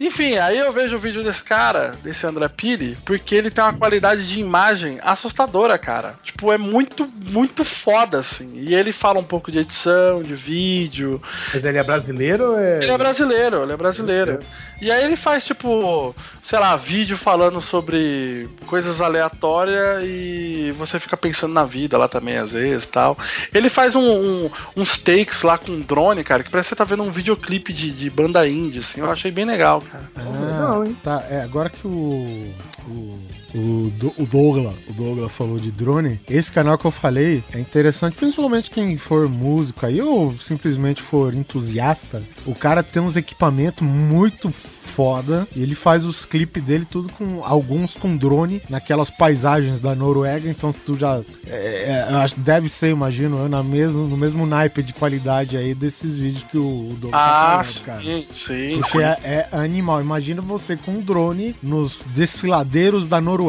Enfim, aí eu vejo o vídeo desse cara, desse André Pili, porque ele tem uma qualidade de imagem assustadora, cara. Tipo, é muito, muito foda, assim. E ele fala um pouco de edição, de vídeo. Mas ele é brasileiro ou é. Ele é brasileiro, ele é brasileiro. E aí ele faz, tipo, sei lá, vídeo falando sobre coisas aleatórias e você fica pensando na vida lá também, às vezes e tal. Ele faz um, um- uns takes lá com drone, cara, que parece que você tá vendo um videoclipe de, de banda indie, assim. Eu achei bem legal, cara. Ah, tá. É, agora que o. O, o, Do- o Douglas, o Douglas falou de drone. Esse canal que eu falei é interessante, principalmente quem for músico aí ou simplesmente for entusiasta. O cara tem uns equipamentos muito foda e ele faz os clipes dele tudo com alguns com drone naquelas paisagens da Noruega. Então se tu já é, é, acho deve ser, imagino, eu na mesmo no mesmo naipe de qualidade aí desses vídeos que o, o Douglas Ah, tá falando, cara. sim, sim. Porque sim. é, é animal. Imagina você com um drone nos desfiladeiros da Noruega,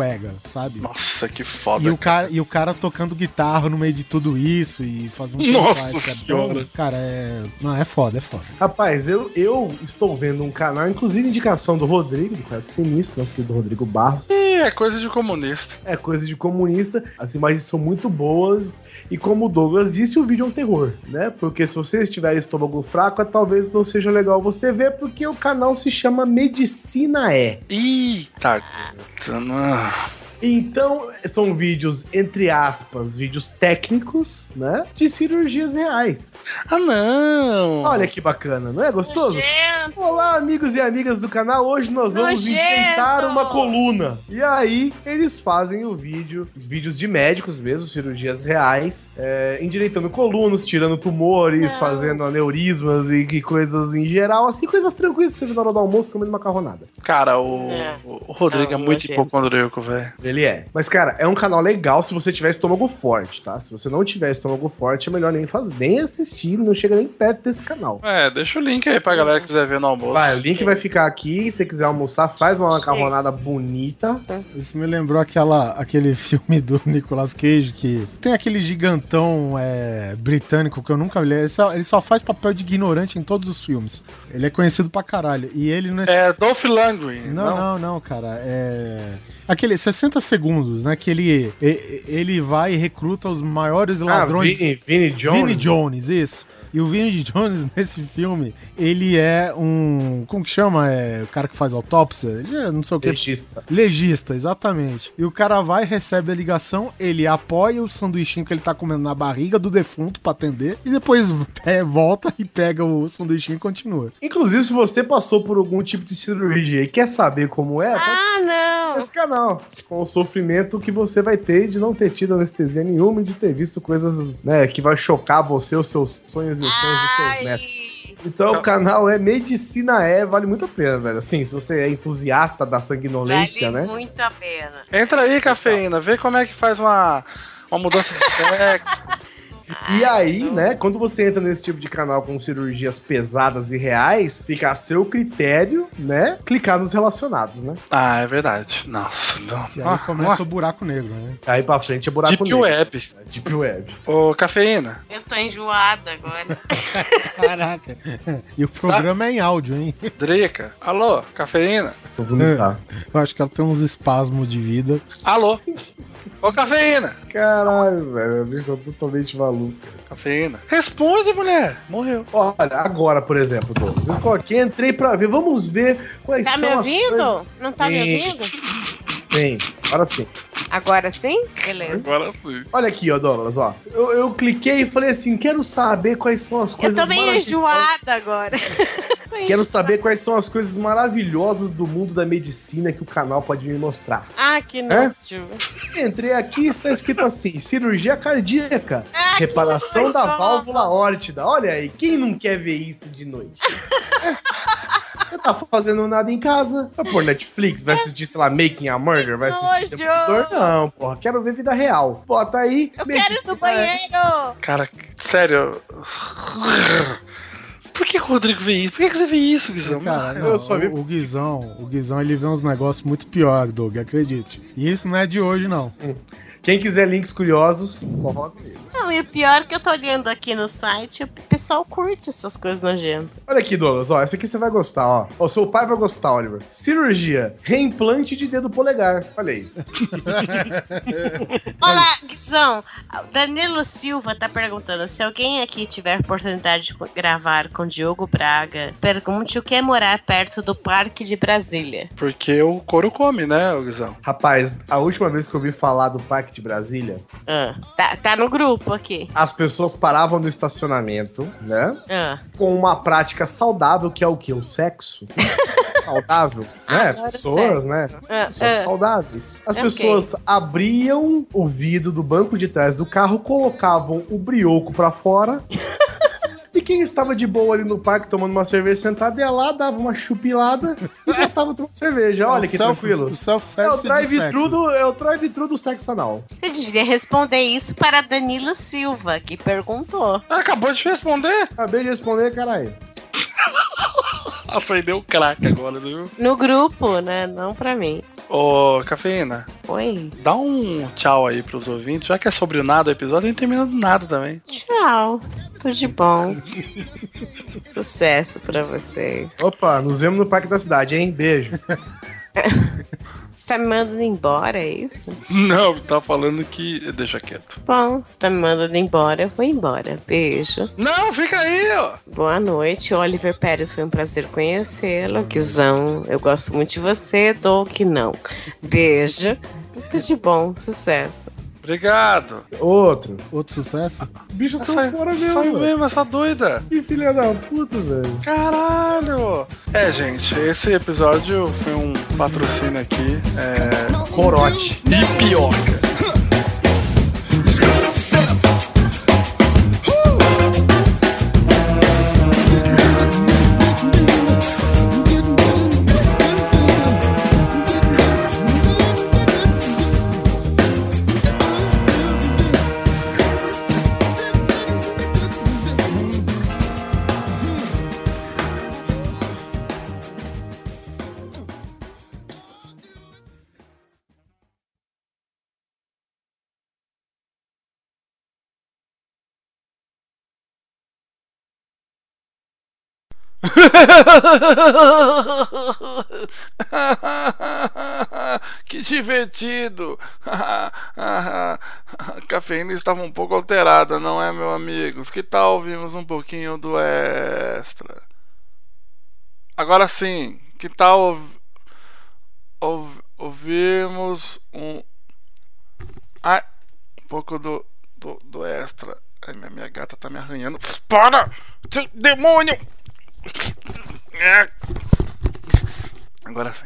sabe? Nossa, que foda. E o, cara, e o cara tocando guitarra no meio de tudo isso e fazendo Nossa que faz, Senhora. tão- Cara, é. Não, é foda, é foda. Rapaz, eu, eu estou vendo um canal, inclusive indicação do Rodrigo, do Quarto Sinistro, nosso querido Rodrigo Barros. Ih, é coisa de comunista. É coisa de comunista, as imagens são muito boas e como o Douglas disse, o vídeo é um terror, né? Porque se você estiver estômago fraco, talvez não seja legal você ver, porque o canal se chama Medicina É. Eita, não. Ah. Então, são vídeos, entre aspas, vídeos técnicos, né? De cirurgias reais. Ah, não! Olha que bacana, não é gostoso? Olá, amigos e amigas do canal. Hoje nós vamos Nojento! endireitar uma coluna. E aí, eles fazem o vídeo, os vídeos de médicos mesmo, cirurgias reais, é, endireitando colunas, tirando tumores, fazendo aneurismas e, e coisas em geral, assim, coisas tranquilas ver na hora do almoço comendo macarronada. Cara, o, o Rodrigo é Não, muito nojento. hipocondríaco, velho. Ele é. Mas, cara, é um canal legal se você tiver estômago forte, tá? Se você não tiver estômago forte, é melhor nem fazer, nem assistir, não chega nem perto desse canal. É, deixa o link aí pra galera que quiser ver no almoço. Vai, o link vai ficar aqui. Se você quiser almoçar, faz uma macarronada bonita. Isso me lembrou aquela, aquele (laughs) filme do Nicolas Cage que tem aquele gigantão é, britânico que eu nunca li. Ele só, ele só faz papel de ignorante em todos os filmes. Ele é conhecido pra caralho. E ele nesse É Dolph Lundgren. Não, não, não, cara. É. Aquele 60 segundos, né? Que ele, ele vai e recruta os maiores ladrões. Ah, Vini, Vini Jones. Vini Jones, isso. E o Vini Jones, (laughs) nesse filme, ele é um. Como que chama? É, o cara que faz autópsia? Ele é não sei o que. Legista. Legista, exatamente. E o cara vai, recebe a ligação, ele apoia o sanduichinho que ele tá comendo na barriga do defunto pra atender, e depois (laughs) é, volta e pega o sanduichinho e continua. Inclusive, se você passou por algum tipo de cirurgia e quer saber como é, Ah, não! Esse canal. Com o sofrimento que você vai ter de não ter tido anestesia nenhuma e de ter visto coisas, né, que vai chocar você, os seus sonhos e os sonhos dos seus netos. Então o canal é Medicina É, vale muito a pena, velho. Assim, se você é entusiasta da sanguinolência, vale né? muito a pena. Entra aí, cafeína, vê como é que faz uma, uma mudança de sexo. (laughs) E aí, né, quando você entra nesse tipo de canal com cirurgias pesadas e reais, fica a seu critério, né, clicar nos relacionados, né? Ah, é verdade. Nossa, não. E aí Ah, começa ah. o buraco negro, né? Aí pra frente é buraco Deep negro. Web. Deep Web. Ô, cafeína. Eu tô enjoada agora. (laughs) Caraca. E o programa é em áudio, hein? Drica. Alô, cafeína. Vou vomitar. Eu acho que ela tem uns espasmos de vida. Alô. Ô, cafeína. Caralho, velho, a bicha tá totalmente maluca. Cafeína. Responde, mulher. Morreu. Olha, agora, por exemplo, Douglas, estou aqui, entrei pra ver, vamos ver quais Tá me são as ouvindo? coisas... Não tá me Sim. ouvindo? Tem, agora sim. Agora sim? Beleza. Agora sim. Olha aqui, ó, Douglas, ó. Eu, eu cliquei e falei assim, quero saber quais são as Eu coisas tô meio maravilhosas- enjoada agora. (laughs) Quero saber quais são as coisas maravilhosas do mundo da medicina que o canal pode me mostrar. Ah, que nojo. Entrei aqui e está escrito assim: cirurgia cardíaca, Ah, reparação da válvula órtida. Olha aí, quem não quer ver isso de noite? (laughs) É. Você tá fazendo nada em casa? Vai pôr Netflix, vai assistir, sei lá, Making a Murder, vai assistir. Demolidor? Não, porra, quero ver vida real. Bota aí. Eu quero ir no banheiro. Cara, sério. Por que o Rodrigo vê isso? Por que, que você vê isso, Guizão? Cara, Não, não, o, o Guizão, o Guizão, ele vê uns negócios muito piores, Doug, acredite. E isso não é de hoje, não. Quem quiser links curiosos, só fala comigo. Não, e o pior é que eu tô olhando aqui no site, o pessoal curte essas coisas nojentas. Olha aqui, Douglas, ó, essa aqui você vai gostar, ó. O seu pai vai gostar, Oliver. Cirurgia, reimplante de dedo polegar. Olha aí. (laughs) Olá, Guizão. Danilo Silva tá perguntando se alguém aqui tiver oportunidade de gravar com Diogo Braga, pergunte o que é morar perto do Parque de Brasília. Porque o couro come, né, Guizão? Rapaz, a última vez que eu ouvi falar do Parque de Brasília, Ah, tá, tá no grupo aqui. as pessoas paravam no estacionamento, né? Ah. Com uma prática saudável, que é o quê? O sexo? (laughs) saudável, né? Adoro Pessoas, sexo. né? Ah, Pessoas ah. saudáveis. As Ok. pessoas abriam o vidro do banco de trás do carro, colocavam o brioco pra fora. (laughs) Quem estava de boa ali no parque tomando uma cerveja sentado, ia lá, dava uma chupilada e voltava tomando cerveja. Olha É o que self- tranquilo. o É o drive-thru do, é o drive-thru do sexo anal. Você devia responder isso para Danilo Silva, que perguntou. Acabou de responder. Acabei de responder, caralho. (laughs) Acendeu o crack agora, viu? No grupo, né? Não pra mim. Ô, cafeína. Oi. Dá um tchau aí pros ouvintes. Já que é sobre o nada o episódio, a gente termina do nada também. Tchau. Tudo de bom. (laughs) Sucesso pra vocês. Opa, nos vemos no Parque da Cidade, hein? Beijo. (laughs) Você tá me mandando embora, é isso? Não, tá falando que. Deixa quieto. Bom, você tá me mandando embora, eu vou embora. Beijo. Não, fica aí, ó. Boa noite, Oliver Pérez. Foi um prazer conhecê-lo. Guizão, eu gosto muito de você. Dou que não. Beijo. Tudo de bom, sucesso. Obrigado. Outro. Outro sucesso? Bicho Sai- saiu fora mesmo. Saiu mesmo, essa doida. Que filha da puta, velho. Caralho! É, gente, esse episódio foi um patrocínio aqui. É. Corote. E pioca. (laughs) que divertido! A (laughs) cafeína estava um pouco alterada, não é, meu amigos? Que tal ouvirmos um pouquinho do extra? Agora sim, que tal ouv- ouv- ouvirmos um. Ai, um pouco do, do, do extra. Ai, minha, minha gata tá me arranhando. Para! Demônio! É. Agora sim.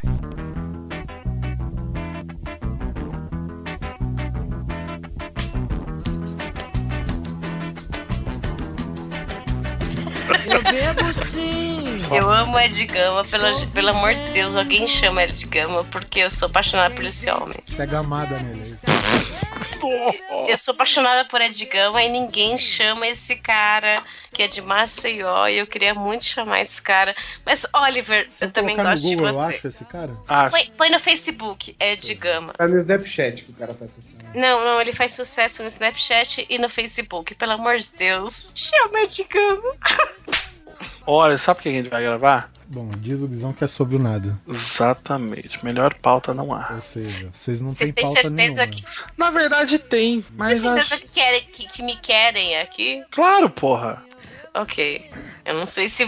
Eu bebo sim. Eu amo Ed Gama, pelo, pelo amor de Deus, alguém chama ele de Gama, porque eu sou apaixonada por esse homem. Você é gamada nele. Eu sou apaixonada por Ed Gama e ninguém chama esse cara que é de Maceió e eu queria muito chamar esse cara. Mas, Oliver, eu também gosto de Google, eu você. acho, esse cara. Põe, põe no Facebook, Ed Gama. Tá no Snapchat que o cara faz sucesso. Não, não, ele faz sucesso no Snapchat e no Facebook. Pelo amor de Deus. Chama Ed Gama. Olha, sabe o que a gente vai gravar? Bom, diz o Guizão que é sobre o nada. Exatamente. Melhor pauta não há. Ou seja, vocês não Vocês têm têm pauta certeza nenhuma. que. Na verdade tem, mas Tem acho... certeza que, querem, que, que me querem aqui? Claro, porra. Ok. Eu não sei se.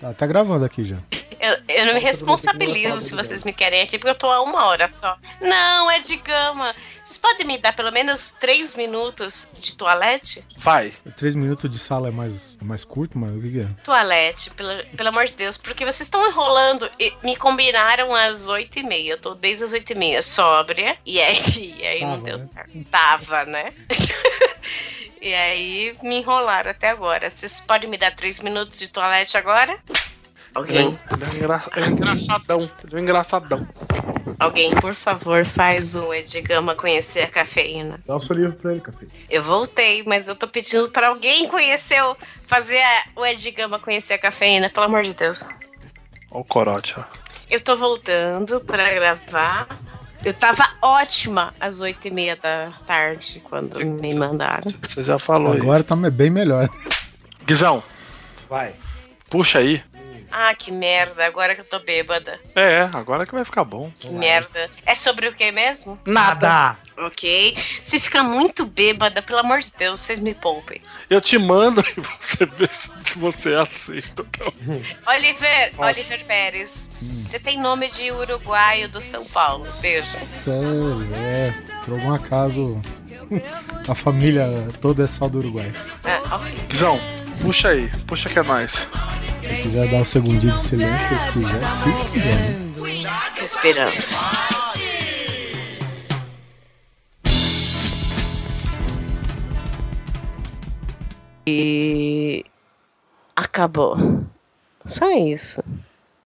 Tá, tá gravando aqui já. Eu, eu não me responsabilizo se vocês me querem aqui, porque eu tô há uma hora só. Não, é de gama. Vocês podem me dar pelo menos três minutos de toalete? Vai. Três minutos de sala é mais, é mais curto, mas o que, que é? Toalete, pelo, pelo amor de Deus, porque vocês estão enrolando. e me combinaram às oito e meia. Eu tô desde as oito e meia sóbria. E aí, (laughs) e aí não Tava, deu né? certo. Tava, né? (laughs) e aí me enrolaram até agora. Vocês podem me dar três minutos de toalete agora? Alguém? Ele é, engra... ele é engraçadão. Ele é engraçadão. Alguém, por favor, faz o Ed Gama conhecer a cafeína. Dá o seu livro pra ele, Capê. Eu voltei, mas eu tô pedindo pra alguém conhecer, o, fazer a- o Ed Gama conhecer a cafeína, pelo amor de Deus. Olha o corote, ó. Eu tô voltando pra gravar. Eu tava ótima às oito e meia da tarde, quando me mandaram. Você já falou aí. Agora tá bem melhor. Guizão, Vai. puxa aí. Ah, que merda, agora que eu tô bêbada. É, agora que vai ficar bom. Que merda. É sobre o que mesmo? Nada. Ok. Se ficar muito bêbada, pelo amor de Deus, vocês me poupem. Eu te mando e você vê se você aceita. Então. Oliver, Ó. Oliver Pérez. Você tem nome de uruguaio do São Paulo. Beijo. Sério, é. Por algum acaso, a família toda é só do Uruguai. Ok. Guizão, puxa aí. Puxa que é nóis. Se quiser dar um segundinho de silêncio, se quiser, se quiser, né? Respirando. E acabou. Só isso.